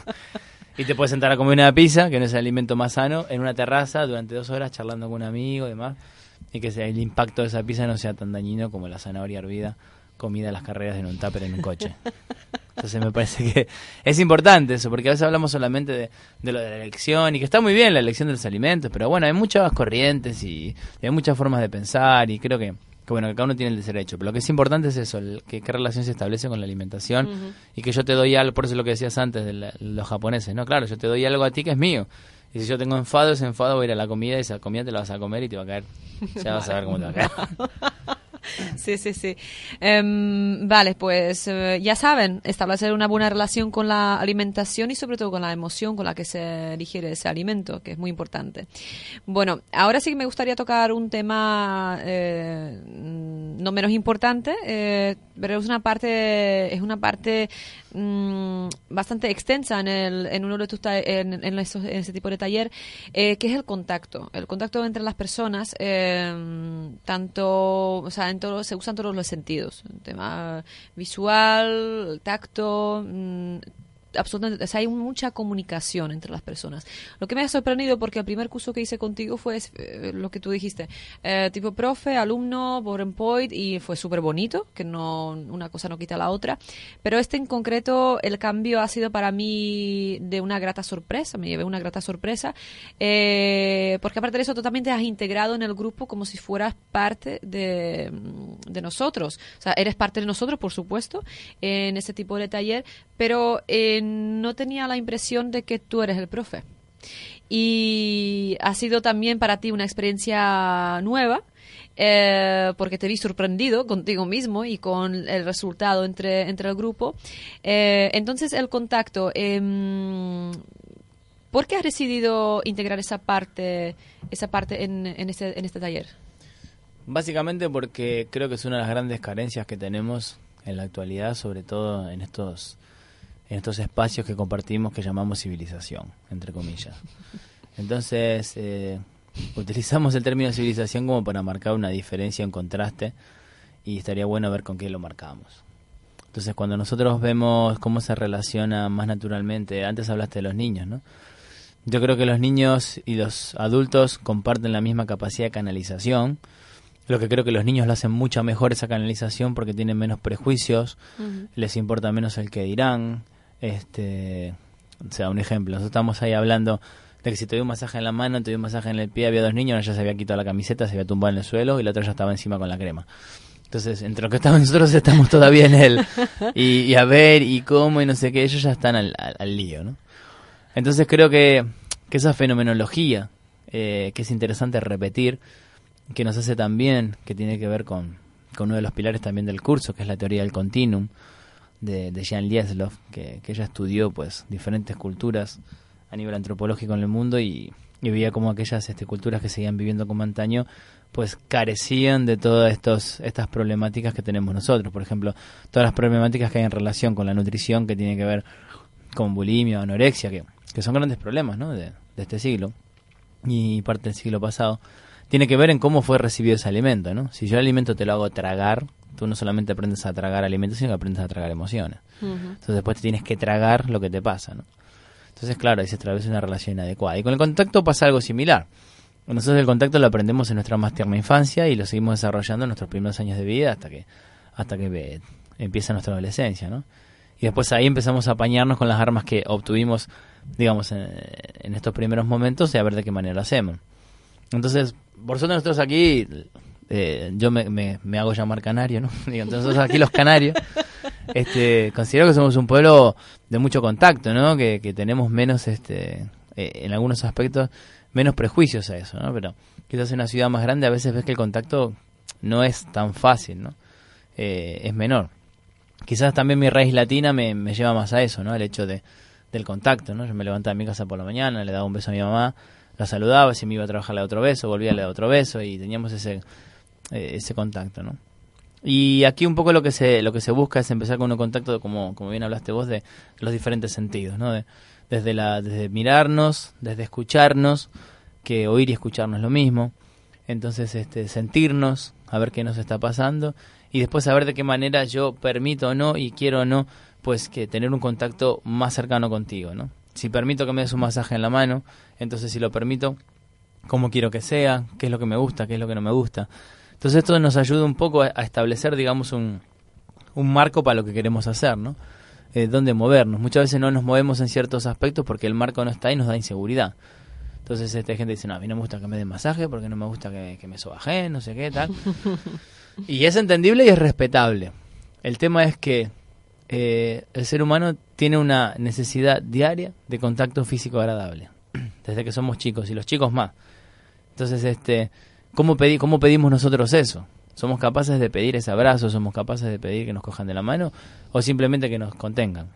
Speaker 2: Y te puedes sentar a comer una pizza, que no es el alimento más sano, en una terraza durante dos horas charlando con un amigo y demás, y que el impacto de esa pizza no sea tan dañino como la zanahoria hervida comida a las carreras en un tupper en un coche. Entonces me parece que es importante eso, porque a veces hablamos solamente de, lo de la elección y que está muy bien la elección de los alimentos, pero bueno, hay muchas corrientes y hay muchas formas de pensar y creo que, que bueno, que cada uno tiene el derecho. Pero lo que es importante es eso, el- que qué relación se establece con la alimentación y que yo te doy algo, por eso lo que decías antes de la- los japoneses, ¿no? Claro, yo te doy algo a ti que es mío. Y si yo tengo enfado, ese enfado va a ir a la comida y esa comida te la vas a comer y te va a caer. Ya vas a ver cómo te va a caer. [laughs] [laughs]
Speaker 1: Sí, sí, sí. Em, vale, pues eh, ya saben, establecer una buena relación con la alimentación y sobre todo con la emoción con la que se digiere ese alimento, que es muy importante. Bueno, ahora sí que me gustaría tocar un tema eh, no menos importante, eh, pero es una parte, es una parte mm, bastante extensa en, el, en uno de tus en, en, esos- en ese tipo de taller, eh, que es el contacto. El contacto entre las personas, eh, tanto, o sea, en todo, se usan todos los sentidos. El tema visual, el tacto, mm, absolutamente, hay mucha comunicación entre las personas. Lo que me ha sorprendido, porque el primer curso que hice contigo fue eh, lo que tú dijiste, eh, tipo profe, alumno, PowerPoint, y fue súper bonito, que no una cosa no quita la otra. Pero este en concreto, el cambio ha sido para mí de una grata sorpresa, me llevé una grata sorpresa, eh, porque aparte de eso, tú también te has integrado en el grupo como si fueras parte de, de nosotros. O sea, eres parte de nosotros, por supuesto, en ese tipo de taller, pero eh, no tenía la impresión de que tú eres el profe. Y ha sido también para ti una experiencia nueva, eh, porque te vi sorprendido contigo mismo y con el resultado entre, entre el grupo. Eh, entonces, el contacto, em, ¿por qué has decidido integrar esa parte, esa parte en, en, este, en este taller?
Speaker 2: Básicamente porque creo que es una de las grandes carencias que tenemos en la actualidad, sobre todo en estos en estos espacios que compartimos que llamamos civilización, entre comillas. Entonces, eh, utilizamos el término civilización como para marcar una diferencia, un contraste, y estaría bueno ver con qué lo marcamos. Entonces, cuando nosotros vemos cómo se relaciona más naturalmente, antes hablaste de los niños, ¿no? Yo creo que los niños y los adultos comparten la misma capacidad de canalización. Lo que creo que los niños lo hacen mucho mejor esa canalización porque tienen menos prejuicios, les importa menos el que dirán. Este, o sea, un ejemplo, nosotros estamos ahí hablando de que si te un masaje en la mano, te un masaje en el pie, había dos niños, uno ya se había quitado la camiseta, se había tumbado en el suelo y el otro ya estaba encima con la crema. Entonces, entre lo que estamos nosotros estamos todavía en él. Y, a ver, y cómo, y no sé qué, ellos ya están al, al- al lío, ¿no? Entonces creo que, que esa fenomenología, eh, que es interesante repetir, que nos hace también, que tiene que ver con, con uno de los pilares también del curso, que es la teoría del continuum, de, de Jean Lieslov, que, ella estudió pues diferentes culturas a nivel antropológico en el mundo y, y veía como aquellas este, culturas que seguían viviendo como antaño pues carecían de todas estos, estas problemáticas que tenemos nosotros. Por ejemplo, todas las problemáticas que hay en relación con la nutrición que tiene que ver con bulimia anorexia, que, que son grandes problemas ¿no? de, de este siglo y parte del siglo pasado, tiene que ver en cómo fue recibido ese alimento. ¿no? Si yo el alimento te lo hago tragar, tú no solamente aprendes a tragar alimentos, sino que aprendes a tragar emociones. Entonces después te tienes que tragar lo que te pasa. ¿no? Entonces, claro, ahí se establece una relación inadecuada. Y con el contacto pasa algo similar. Nosotros el contacto lo aprendemos en nuestra más tierna infancia y lo seguimos desarrollando en nuestros primeros años de vida hasta que hasta que eh, empieza nuestra adolescencia, ¿no? Y después ahí empezamos a apañarnos con las armas que obtuvimos, digamos, en, estos primeros momentos y a ver de qué manera lo hacemos. Entonces, por suerte nosotros aquí, eh, yo me, me, hago llamar canario, ¿no? [laughs] Entonces nosotros aquí los canarios, este, considero que somos un pueblo de mucho contacto, ¿no? Que, que tenemos menos, este, eh, en algunos aspectos, menos prejuicios a eso, ¿no? Pero quizás en una ciudad más grande a veces ves que el contacto no es tan fácil, ¿no? Eh, es menor. Quizás también mi raíz latina me, me lleva más a eso, ¿no? El hecho de, del contacto, ¿no? Yo me levantaba en mi casa por la mañana, le daba un beso a mi mamá, la saludaba, si me iba a trabajar le daba otro beso, volvía a le daba otro beso y teníamos ese, eh, ese contacto, ¿no? Y aquí un poco lo que se lo que se busca es empezar con un contacto, como, como bien hablaste vos, de, los diferentes sentidos, ¿no? De, desde, la, desde mirarnos, desde escucharnos, que oír y escucharnos es lo mismo. Entonces, este, sentirnos, a ver qué nos está pasando y después saber de qué manera yo permito o no y quiero o no, pues que tener un contacto más cercano contigo, ¿no? Si permito que me des un masaje en la mano, entonces si lo permito, cómo quiero que sea, qué es lo que me gusta, qué es lo que no me gusta. Entonces esto nos ayuda un poco a, establecer, digamos, un, un marco para lo que queremos hacer, ¿no? Eh, dónde movernos. Muchas veces no nos movemos en ciertos aspectos porque el marco no está y nos da inseguridad. Entonces esta gente dice, no, a mí no me gusta que me den masaje porque no me gusta que, que me sobajen, no sé qué, tal. [laughs] y es entendible y es respetable. El tema es que eh, el ser humano tiene una necesidad diaria de contacto físico agradable. [clears throat] Desde que somos chicos y los chicos más. Entonces, este, ¿cómo, ¿cómo pedimos nosotros eso? ¿Somos capaces de pedir ese abrazo? ¿Somos capaces de pedir que nos cojan de la mano? ¿O simplemente que nos contengan?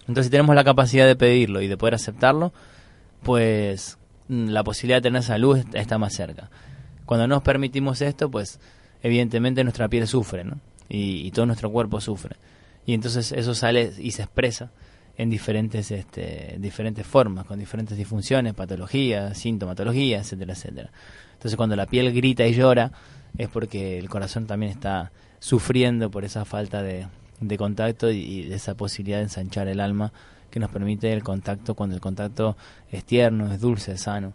Speaker 2: Entonces, si tenemos la capacidad de pedirlo y de poder aceptarlo, pues mm, la posibilidad de tener salud está más cerca. Cuando nos permitimos esto, pues evidentemente nuestra piel sufre, ¿no? Y, todo nuestro cuerpo sufre. Y entonces eso sale y se expresa en diferentes, este, diferentes formas, con diferentes disfunciones, patologías, sintomatologías, etcétera, etcétera. Entonces cuando la piel grita y llora, es porque el corazón también está sufriendo por esa falta de, contacto y, de esa posibilidad de ensanchar el alma que nos permite el contacto cuando el contacto es tierno, es dulce, es sano.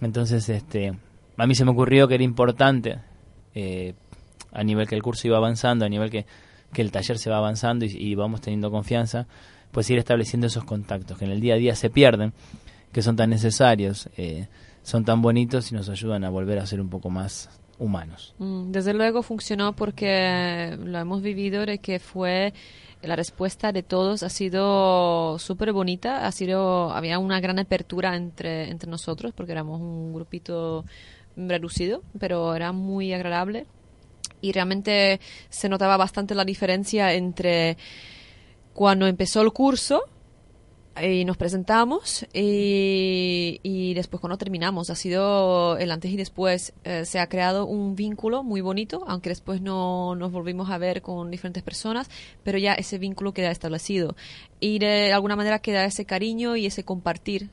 Speaker 2: Entonces, este, a mí se me ocurrió que era importante, eh, a nivel que el curso iba avanzando, a nivel que, que el taller se va avanzando y, vamos teniendo confianza, pues ir estableciendo esos contactos que en el día a día se pierden, que son tan necesarios, eh, son tan bonitos y nos ayudan a volver a ser un poco más humanos.
Speaker 1: Mm, desde luego funcionó porque lo hemos vivido de que fue la respuesta de todos ha sido súper bonita, ha sido había una gran apertura entre entre nosotros porque éramos un grupito reducido, pero era muy agradable y realmente se notaba bastante la diferencia entre cuando empezó el curso y nos presentamos y, después cuando terminamos ha sido el antes y después eh, se ha creado un vínculo muy bonito aunque después no nos volvimos a ver con diferentes personas pero ya ese vínculo queda establecido. Y de alguna manera queda ese cariño y ese compartir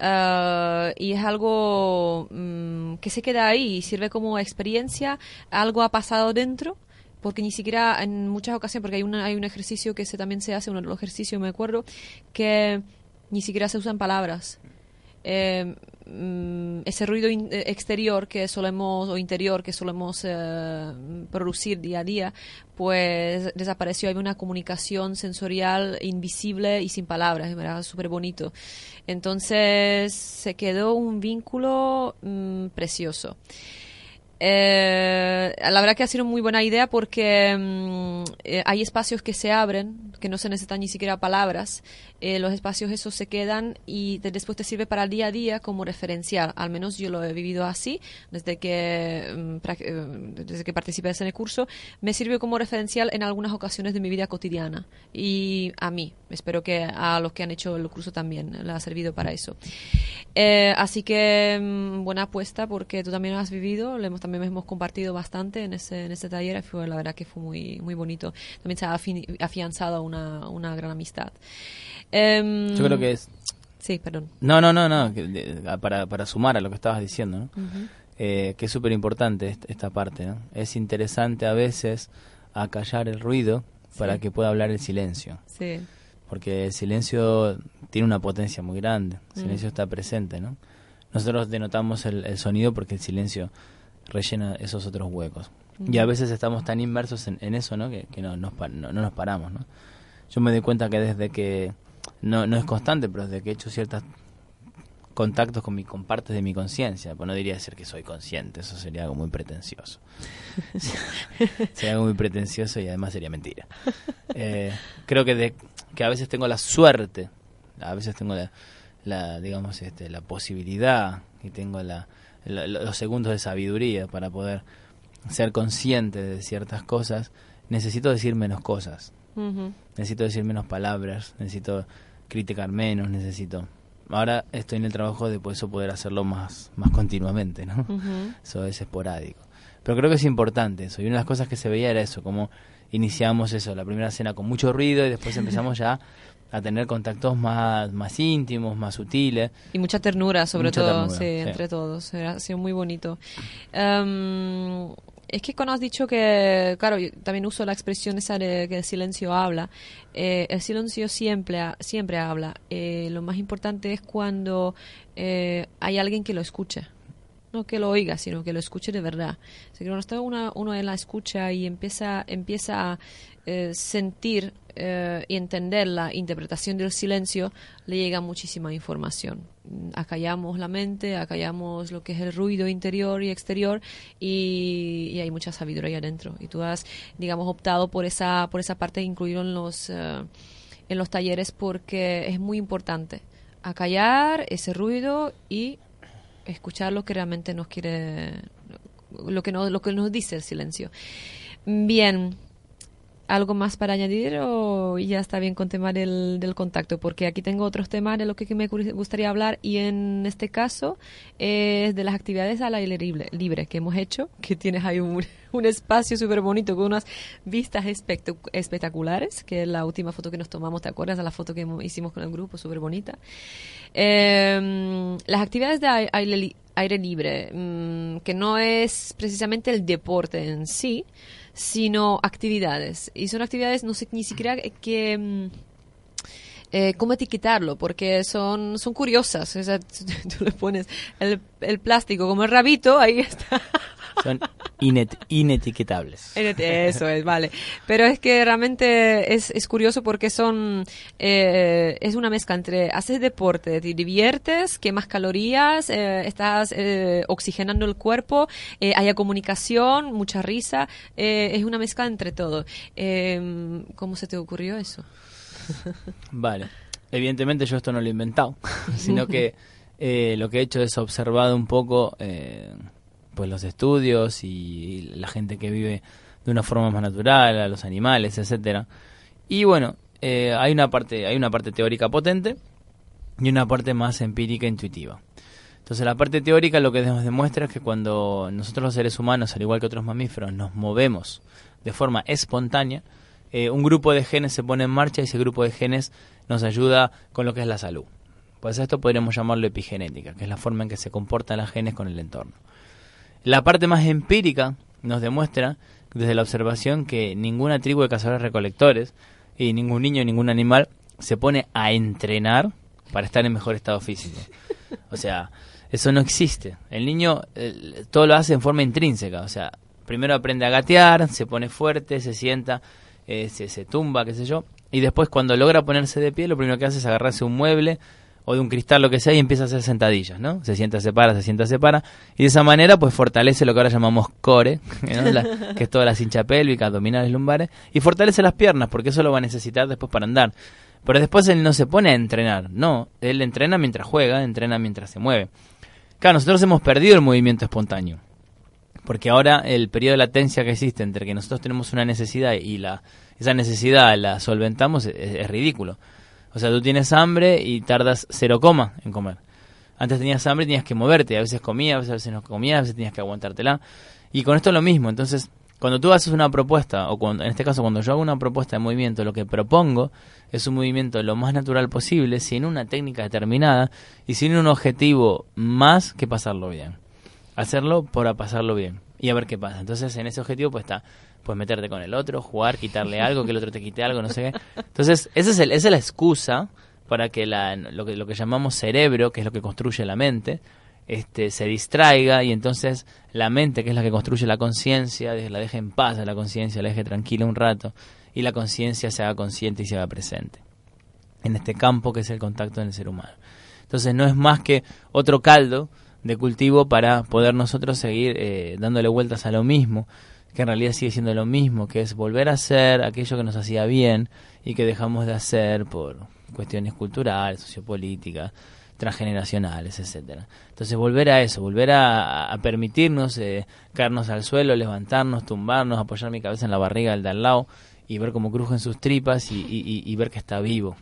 Speaker 1: eh, y es algo mm, que se queda ahí y sirve como experiencia. Algo ha pasado dentro porque ni siquiera en muchas ocasiones, porque hay, una, hay un ejercicio que se, también se hace, uno de los ejercicios, me acuerdo, que ni siquiera se usan palabras. Eh, mm, ese ruido eh, exterior que solemos, o interior que solemos eh, producir día a día, pues desapareció. Hay una comunicación sensorial invisible y sin palabras, era súper bonito. Entonces se quedó un vínculo mm, precioso. Eh, la verdad que ha sido muy buena idea porque mm, eh, hay espacios que se abren, que no se necesitan ni siquiera palabras. Eh, los espacios esos se quedan y después te sirve para el día a día como referencial. Al menos yo lo he vivido así desde que, mm, desde que participé en el curso. Me sirve como referencial en algunas ocasiones de mi vida cotidiana y a mí espero que a los que han hecho el curso también le ha servido para eso. Eh, así que mm, buena apuesta porque tú también lo has vivido, lo hemos, también hemos compartido bastante en ese, en ese taller fue, la verdad que fue muy, muy bonito. También se ha afianzado una, una gran amistad.
Speaker 2: Em, Yo creo que es...
Speaker 1: Sí, perdón.
Speaker 2: No, no, no, no, para, para sumar a lo que estabas diciendo, ¿no? Eh, que es súper importante esta parte, ¿no? Es interesante a veces acallar el ruido para que pueda hablar el silencio.
Speaker 1: Sí
Speaker 2: porque el silencio tiene una potencia muy grande, el silencio mm. está presente, ¿no? Nosotros denotamos el, sonido porque el silencio rellena esos otros huecos. Y a veces estamos tan inmersos en, eso, ¿no? Que, no, nos, no, nos paramos, ¿no? Yo me doy cuenta que desde que, no, no es constante, pero desde que he hecho ciertos contactos con, mi, con partes de mi conciencia, pues no diría decir que soy consciente, eso sería algo muy pretencioso. [laughs] sería algo muy pretencioso y además sería mentira. Eh, creo que de, que a veces tengo la suerte, a veces tengo la, digamos, este, la posibilidad y tengo la, los segundos de sabiduría para poder ser consciente de ciertas cosas, necesito decir menos cosas. Necesito decir menos palabras, necesito criticar menos, necesito... Ahora estoy en el trabajo de por eso poder hacerlo más, más continuamente, ¿no? Eso [laughs] es esporádico. Pero creo que es importante eso. Y una de las cosas que se veía era eso, como iniciamos eso, la primera cena con mucho ruido y después empezamos ya a tener contactos más, más íntimos, más sutiles.
Speaker 1: Y mucha ternura, sobre todo, sí, entre todos. Ha sido muy bonito. Em, es que cuando has dicho que, claro, yo también uso la expresión esa de que el silencio habla. Eh, el silencio siempre, siempre habla. Eh, lo más importante es cuando eh, hay alguien que lo escucha no que lo oiga, sino que lo escuche de verdad. Así que cuando está uno en la escucha y empieza, empieza a eh, sentir eh, y entender la interpretación del silencio, le llega muchísima información. Acallamos la mente, acallamos lo que es el ruido interior y exterior y, hay mucha sabiduría ahí adentro. Y tú has, digamos, optado por esa, por esa parte de incluirlo en los, eh, en los talleres porque es muy importante acallar ese ruido y escuchar lo que realmente nos quiere, lo que, no, lo que nos dice el silencio. Bien, ¿algo más para añadir o ya está bien con tema del, del contacto? Porque aquí tengo otros temas de lo que me gustaría hablar y en este caso es de las actividades al aire libre, que hemos hecho, [laughs] que tienes ahí un, espacio súper bonito con unas vistas espectaculares, que es la última foto que nos tomamos, ¿te acuerdas la foto que hicimos con el grupo? Súper bonita. Em, las actividades de aire, libre, mm, que no es precisamente el deporte en sí, sino actividades. Y son actividades, no sé ni siquiera que... Mm, eh, cómo etiquetarlo, porque son, son curiosas. O sea, [laughs] tú, le pones el, el, plástico como el rabito, ahí está.
Speaker 2: Son inet, inetiquetables.
Speaker 1: Eso es, vale. Pero es que realmente es, es curioso porque son eh, es una mezcla entre haces deporte, te diviertes, quemas calorías, eh, estás eh, oxigenando el cuerpo, haya comunicación, mucha risa. es una mezcla entre todo. Em, ¿Cómo se te ocurrió eso? [laughs]
Speaker 2: Vale. Evidentemente yo esto no lo he inventado, [laughs] sino que lo que he hecho es observado un poco pues los estudios y la gente que vive de una forma más natural, a los animales, etcétera. Y bueno, eh, hay una parte, hay una parte teórica potente y una parte más empírica e intuitiva. Entonces la parte teórica lo que nos demuestra es que cuando nosotros los seres humanos, al igual que otros mamíferos, nos movemos de forma espontánea, eh, un grupo de genes se pone en marcha y ese grupo de genes nos ayuda con lo que es la salud. Pues esto podríamos llamarlo epigenética, que es la forma en que se comportan las genes con el entorno. La parte más empírica nos demuestra desde la observación que ninguna tribu de cazadores recolectores y ningún niño, ningún animal se pone a entrenar para estar en mejor estado físico. O sea, eso no existe. El niño todo lo hace en forma intrínseca. O sea, primero aprende a gatear, se pone fuerte, se sienta, eh, se, se tumba, qué sé yo. Y después cuando logra ponerse de pie, lo primero que hace es agarrarse un mueble, o de un cristal, lo que sea, y empieza a hacer sentadillas, ¿no? Se sienta, se para, se sienta, se para, y de esa manera pues fortalece lo que ahora llamamos core, [laughs] que es toda la cincha pélvica, abdominales, lumbares, y fortalece las piernas, porque eso lo va a necesitar después para andar. Pero después él no se pone a entrenar, no, él entrena mientras juega, entrena mientras se mueve. Claro, nosotros hemos perdido el movimiento espontáneo, porque ahora el periodo de latencia que existe entre que nosotros tenemos una necesidad y la esa necesidad la solventamos es ridículo. O sea, tú tienes hambre y tardas cero coma en comer. Antes tenías hambre y tenías que moverte, a veces comías, a veces no comías, a veces tenías que aguantártela. Y con esto es lo mismo, entonces cuando tú haces una propuesta, o cuando, en este caso cuando yo hago una propuesta de movimiento, lo que propongo es un movimiento lo más natural posible, sin una técnica determinada y sin un objetivo más que pasarlo bien. Hacerlo para pasarlo bien y a ver qué pasa. Entonces en ese objetivo pues está, pues meterte con el otro, jugar, quitarle algo, que el otro te quite algo, no sé qué. Entonces esa es, el, esa es la excusa para que, la, lo, que lo que llamamos cerebro, que es lo que construye la mente, este, se distraiga y entonces la mente, que es la que construye la conciencia, la deje en paz a la conciencia, la deje tranquila un rato y la conciencia se haga consciente y se haga presente en este campo que es el contacto en el ser humano. Entonces no es más que otro caldo de cultivo para poder nosotros seguir eh, dándole vueltas a lo mismo, que en realidad sigue siendo lo mismo, que es volver a hacer aquello que nos hacía bien y que dejamos de hacer por cuestiones culturales, sociopolíticas, transgeneracionales, etcétera. Entonces volver a eso, volver a, permitirnos eh, caernos al suelo, levantarnos, tumbarnos, apoyar mi cabeza en la barriga del de al lado y ver cómo crujen sus tripas y, ver que está vivo.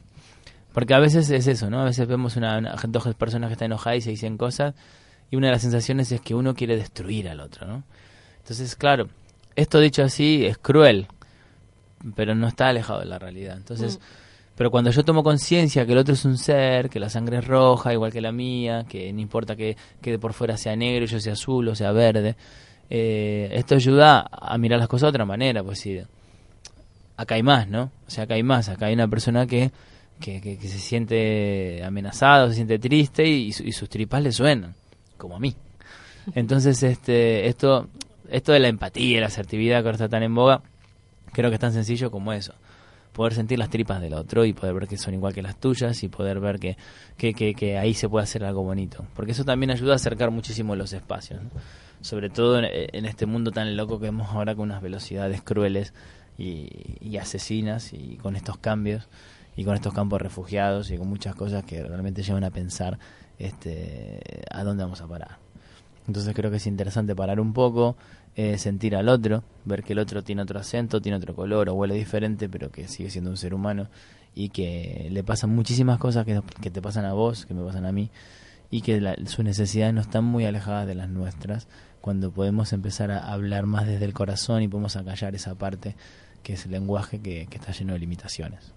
Speaker 2: Porque a veces es eso, ¿no? A veces vemos una, una dos personas que están enojadas y se dicen cosas y una de las sensaciones es que uno quiere destruir al otro, ¿no? Entonces, claro, esto dicho así es cruel, pero no está alejado de la realidad. Entonces, mm. Pero cuando yo tomo conciencia que el otro es un ser, que la sangre es roja, igual que la mía, que no importa que, que por fuera sea negro y yo sea azul o sea verde, eh, esto ayuda a mirar las cosas de otra manera, pues sí. Acá hay más, ¿no? O sea, acá hay más, acá hay una persona que, que, que, se siente amenazada, se siente triste y, y, sus tripas le suenan, como a mí. Entonces, este, esto, esto de la empatía, la asertividad que ahora está tan en boga, creo que es tan sencillo como eso poder sentir las tripas del otro y poder ver que son igual que las tuyas y poder ver que, que, que, ahí se puede hacer algo bonito. Porque eso también ayuda a acercar muchísimo los espacios, sobre todo en, este mundo tan loco que vemos ahora con unas velocidades crueles y, asesinas y con estos cambios y con estos campos refugiados y con muchas cosas que realmente llevan a pensar este, a dónde vamos a parar. Entonces creo que es interesante parar un poco, eh, sentir al otro, ver que el otro tiene otro acento, tiene otro color o huele diferente, pero que sigue siendo un ser humano y que le pasan muchísimas cosas que, que te pasan a vos, que me pasan a mí, y que sus necesidades no están muy alejadas de las nuestras, cuando podemos empezar a hablar más desde el corazón y podemos acallar esa parte que es el lenguaje que, está lleno de limitaciones.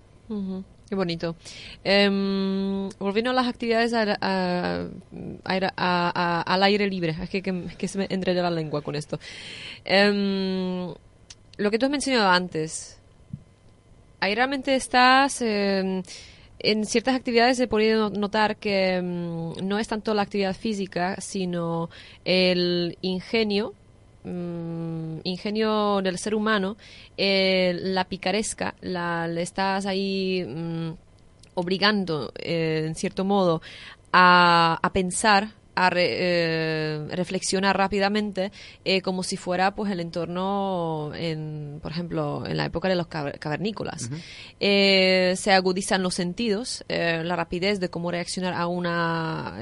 Speaker 1: Qué bonito. Em, volviendo a las actividades al aire libre, es que, que, se me enreda la lengua con esto. Em, lo que tú has mencionado antes, ahí realmente estás... Em, en ciertas actividades he podido notar que no es tanto la actividad física, sino el ingenio Mm, ingenio del ser humano, eh, la picaresca, la, le estás ahí mm, obligando, eh, en cierto modo, a, a pensar a eh, reflexionar rápidamente eh, como si fuera pues el entorno en, por ejemplo en la época de los cavernícolas. Eh, se agudizan los sentidos la rapidez de cómo reaccionar a una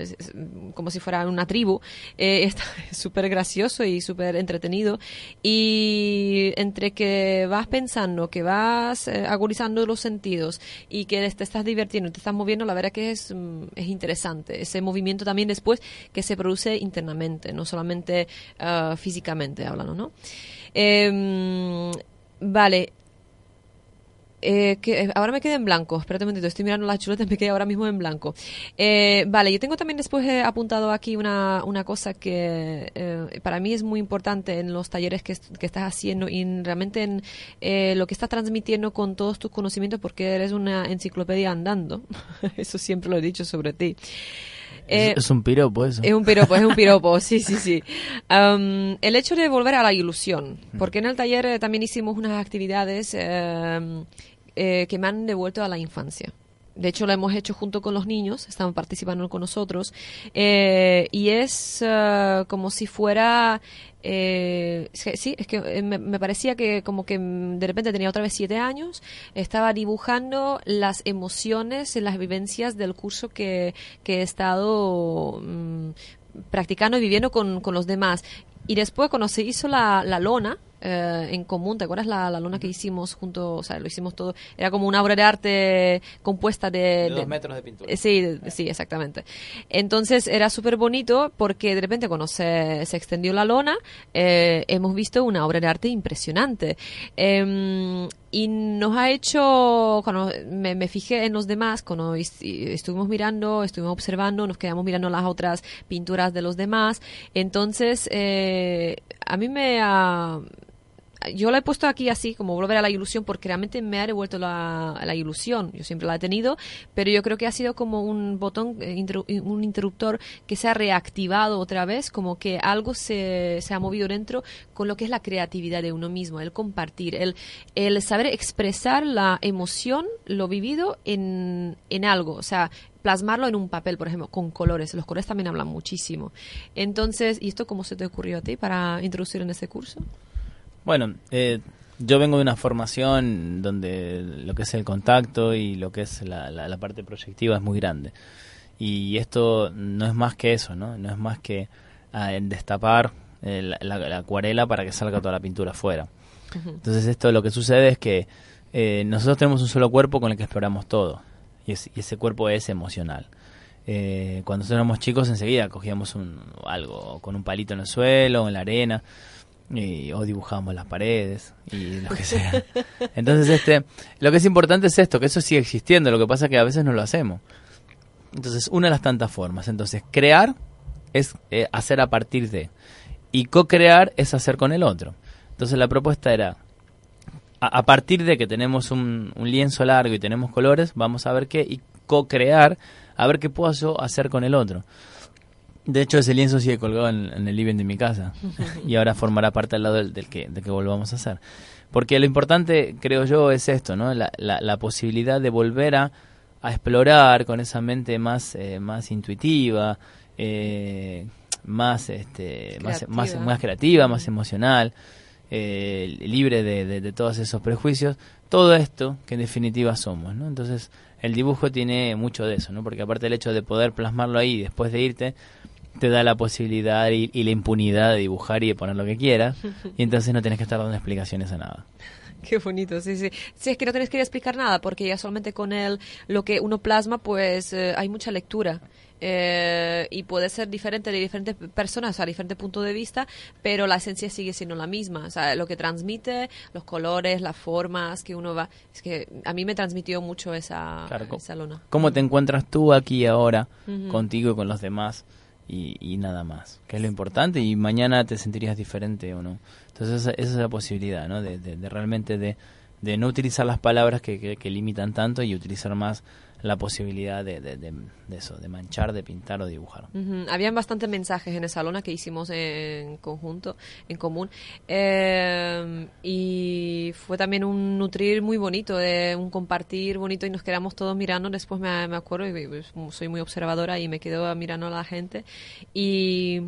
Speaker 1: como si fuera una tribu [laughs] está súper gracioso y súper entretenido. Y entre que vas pensando que vas agudizando los sentidos y que te estás divirtiendo te estás moviendo la verdad que es, mm, es interesante. Ese movimiento también después que se produce internamente, no solamente ah, físicamente hablando, ¿no? Em, vale. Eh, que, eh, ahora me quedé en blanco, espérate un momentito, estoy mirando las chuletas, me quedé ahora mismo en blanco. Eh, vale, yo tengo también después apuntado aquí una, una cosa que para mí es muy importante en los talleres que, que estás haciendo y realmente en lo que estás transmitiendo con todos tus conocimientos porque eres una enciclopedia andando, [laughs] eso siempre lo he dicho sobre ti.
Speaker 2: Eh, es, un piropo eso.
Speaker 1: Es un piropo, es un piropo, sí, sí, sí. el hecho de volver a la ilusión, porque en el taller eh, también hicimos unas actividades eh, que me han devuelto a la infancia. De hecho, lo hemos hecho junto con los niños, están participando con nosotros. y es como si fuera eh, sí, es que eh, me, parecía que como que mm, de repente tenía otra vez siete años, estaba dibujando las emociones, las vivencias del curso que, he estado mm, practicando y viviendo con, con, los demás. Y después cuando se hizo la, la lona, eh, en común. ¿Te acuerdas la, la lona que hicimos junto? O sea, lo hicimos todo. Era como una obra de arte compuesta de...
Speaker 2: De dos metros de pintura.
Speaker 1: Eh, Sí, de- sí, exactamente. Entonces era súper bonito porque de repente cuando se, se extendió la lona eh, hemos visto una obra de arte impresionante. Y nos ha hecho, cuando me, fijé en los demás, cuando est- estuvimos mirando, estuvimos observando, nos quedamos mirando las otras pinturas de los demás. Entonces, eh, a mí me ha, yo la he puesto aquí así, como volver a la ilusión, porque realmente me ha devuelto la, la ilusión. Yo siempre la he tenido, pero yo creo que ha sido como un botón, eh, un interruptor que se ha reactivado otra vez, como que algo se, se ha movido dentro con lo que es la creatividad de uno mismo, el compartir, el, el saber expresar la emoción, lo vivido en, en algo. O sea, plasmarlo en un papel, por ejemplo, con colores. Los colores también hablan muchísimo. Entonces, ¿y esto cómo se te ocurrió a ti para introducir en este curso?
Speaker 2: Bueno, eh, yo vengo de una formación donde lo que es el contacto y lo que es la, la- la parte proyectiva es muy grande. Y esto no es más que eso, ¿no? No es más que ah, destapar eh, la, la- la acuarela para que salga toda la pintura afuera. Entonces esto lo que sucede es que eh, nosotros tenemos un solo cuerpo con el que exploramos todo. Y, es- y ese cuerpo es emocional. Eh, cuando nosotros éramos chicos enseguida cogíamos un, algo con un palito en el suelo en la arena y, o dibujábamos las paredes y [laughs] lo que sea. Entonces, este, lo que es importante es esto, que eso sigue existiendo, lo que pasa es que a veces no lo hacemos. Entonces, una de las tantas formas. Entonces, crear es eh, hacer a partir de. Y co-crear es hacer con el otro. Entonces, la propuesta era, a, a partir de que tenemos un, un lienzo largo y tenemos colores, vamos a ver qué, y co-crear, a ver qué puedo yo hacer con el otro. De hecho, ese lienzo sigue colgado en, en el living de mi casa [laughs] y ahora formará parte al lado del, del que, del que volvamos a hacer. Porque lo importante, creo yo, es esto, ¿no? La, la, la posibilidad de volver a, a explorar con esa mente más, eh, más intuitiva, eh, más, este, más, más,
Speaker 1: Creativa.
Speaker 2: más creativa, más emocional, eh, libre de, de- de todos esos prejuicios. Todo esto que en definitiva somos, ¿no? Entonces, el dibujo tiene mucho de eso, ¿no? Porque aparte del hecho de poder plasmarlo ahí después de irte, te da la posibilidad y, y la impunidad de dibujar y de poner lo que quieras, [laughs] y entonces no tienes que estar dando explicaciones a nada.
Speaker 1: Qué bonito, sí, sí. Sí, es que no tienes que explicar nada, porque ya solamente con él, lo que uno plasma, pues eh, hay mucha lectura. Eh, y puede ser diferente de diferentes personas, o sea, diferente punto de vista, pero la esencia sigue siendo la misma. O sea, lo que transmite, los colores, las formas que uno va. Es que a mí me transmitió mucho esa,
Speaker 2: Claro,
Speaker 1: esa lona.
Speaker 2: ¿Cómo te encuentras tú aquí ahora, contigo y con los demás? Y, y nada más, que es lo importante, y mañana te sentirías diferente o no. Entonces esa, es la posibilidad, ¿no? De, de- de realmente de, de no utilizar las palabras que- que limitan tanto y utilizar más la posibilidad de, de- de- eso, de manchar, de pintar o dibujar.
Speaker 1: Ujú. Habían bastantes mensajes en esa lona que hicimos en conjunto, en común. Eh, y fue también un nutrir muy bonito, de un compartir bonito y nos quedamos todos mirando. Después me, me acuerdo, pues, soy muy observadora y me quedo mirando a la gente. Y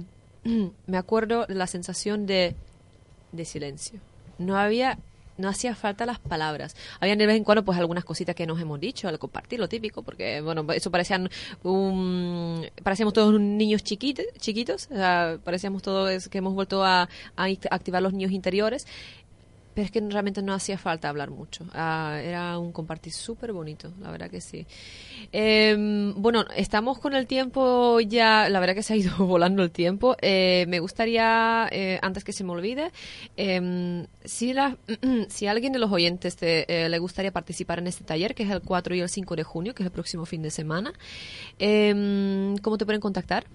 Speaker 1: [clears throat] me acuerdo la sensación de, de silencio. No había no hacía falta las palabras. Habían de vez en cuando pues algunas cositas que nos hemos dicho al compartir, lo típico, porque bueno, eso parecían un, parecíamos todos niños chiquitos, o sea, parecíamos todos que hemos vuelto a, a act- activar los niños interiores. Es que realmente no hacía falta hablar mucho. Ah, era un compartir súper bonito, la verdad que sí. Eh, bueno, estamos con el tiempo ya, la verdad que se ha ido [laughs] volando el tiempo. Eh, me gustaría, eh, antes que se me olvide, eh, si, la, [clears throat] si a alguien de los oyentes te, eh, le gustaría participar en este taller, que es el 4 y el 5 de junio, que es el próximo fin de semana, eh, ¿cómo te pueden contactar?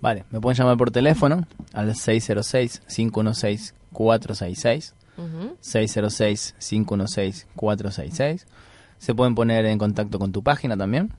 Speaker 2: Vale, me pueden llamar por teléfono al 606-516-466.
Speaker 1: Ujú.
Speaker 2: 606-516-466. Se pueden poner en contacto con tu página también.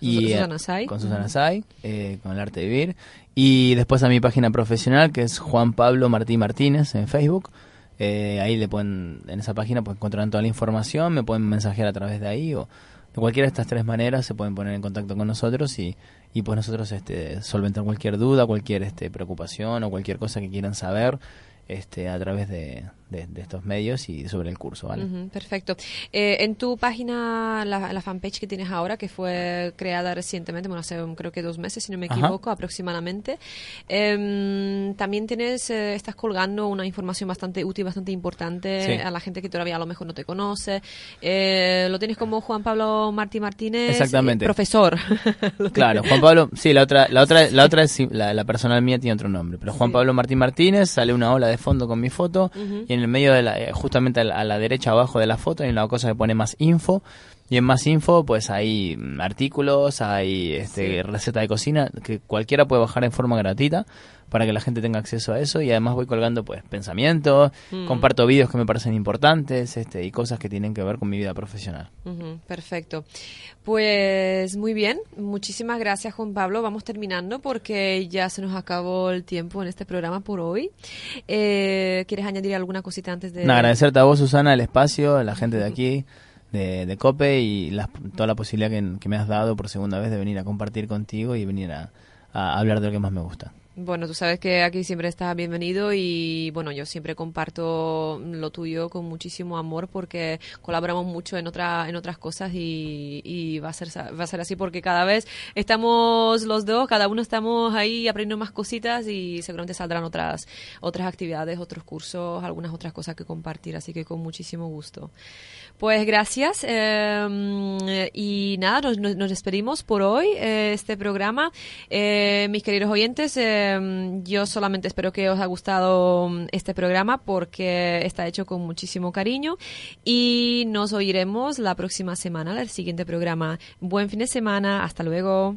Speaker 2: Y, eh,
Speaker 1: Susana Say.
Speaker 2: Con Susana Say, eh, con el arte de vivir. Y después a mi página profesional, que es Juan Pablo Martí Martínez en Facebook. Eh, ahí le pueden, en esa página pues encontrarán toda la información, me pueden mensajear a través de ahí o de cualquiera de estas tres maneras se pueden poner en contacto con nosotros y, y pues nosotros este, solventar cualquier duda, cualquier este, preocupación o cualquier cosa que quieran saber este, a través de, de, estos medios y sobre el curso, ¿vale?
Speaker 3: perfecto. Eh, en tu página, la, fanpage que tienes ahora, que fue creada recientemente, bueno, hace creo que dos meses, si no me equivoco, aproximadamente, em, también tienes, eh, estás colgando una información bastante útil, bastante importante a la gente que todavía a lo mejor no te conoce. Eh, lo tienes como Juan Pablo Martí Martínez,
Speaker 2: Exactamente.
Speaker 3: profesor. [laughs]
Speaker 2: claro, Juan Pablo, sí, la otra, la otra, la otra es la, la personal mía tiene otro nombre, pero Juan Pablo Martín Martínez sale una ola de fondo con mi foto y en el medio de la, eh, justamente a la, derecha abajo de la foto hay una cosa que pone más info y en más info pues hay mm, artículos, hay este, receta de cocina que cualquiera puede bajar en forma gratuita para que la gente tenga acceso a eso y además voy colgando pues pensamientos, mm. comparto vídeos que me parecen importantes este, y cosas que tienen que ver con mi vida profesional.
Speaker 3: perfecto. Pues muy bien, muchísimas gracias Juan Pablo. Vamos terminando porque ya se nos acabó el tiempo en este programa por hoy. Eh, ¿Quieres añadir alguna cosita antes de...?
Speaker 2: agradecerte a vos Susana el espacio, a la gente de aquí. De, COPE y toda la posibilidad que, me has dado por segunda vez de venir a compartir contigo y venir a hablar de lo que más me gusta.
Speaker 3: Bueno, tú sabes que aquí siempre estás bienvenido y bueno, yo siempre comparto lo tuyo con muchísimo amor porque colaboramos mucho en otra, en otras cosas y, va a ser va a ser así porque cada vez estamos los dos, cada uno estamos ahí aprendiendo más cositas y seguramente saldrán otras otras actividades, otros cursos, algunas otras cosas que compartir, así que con muchísimo gusto. Pues gracias. Em, y nada, nos, despedimos por hoy, eh, este programa. Eh, mis queridos oyentes, em, yo solamente espero que os haya gustado mm, este programa porque está hecho con muchísimo cariño y nos oiremos la próxima semana, el siguiente programa. Buen fin de semana. Hasta luego.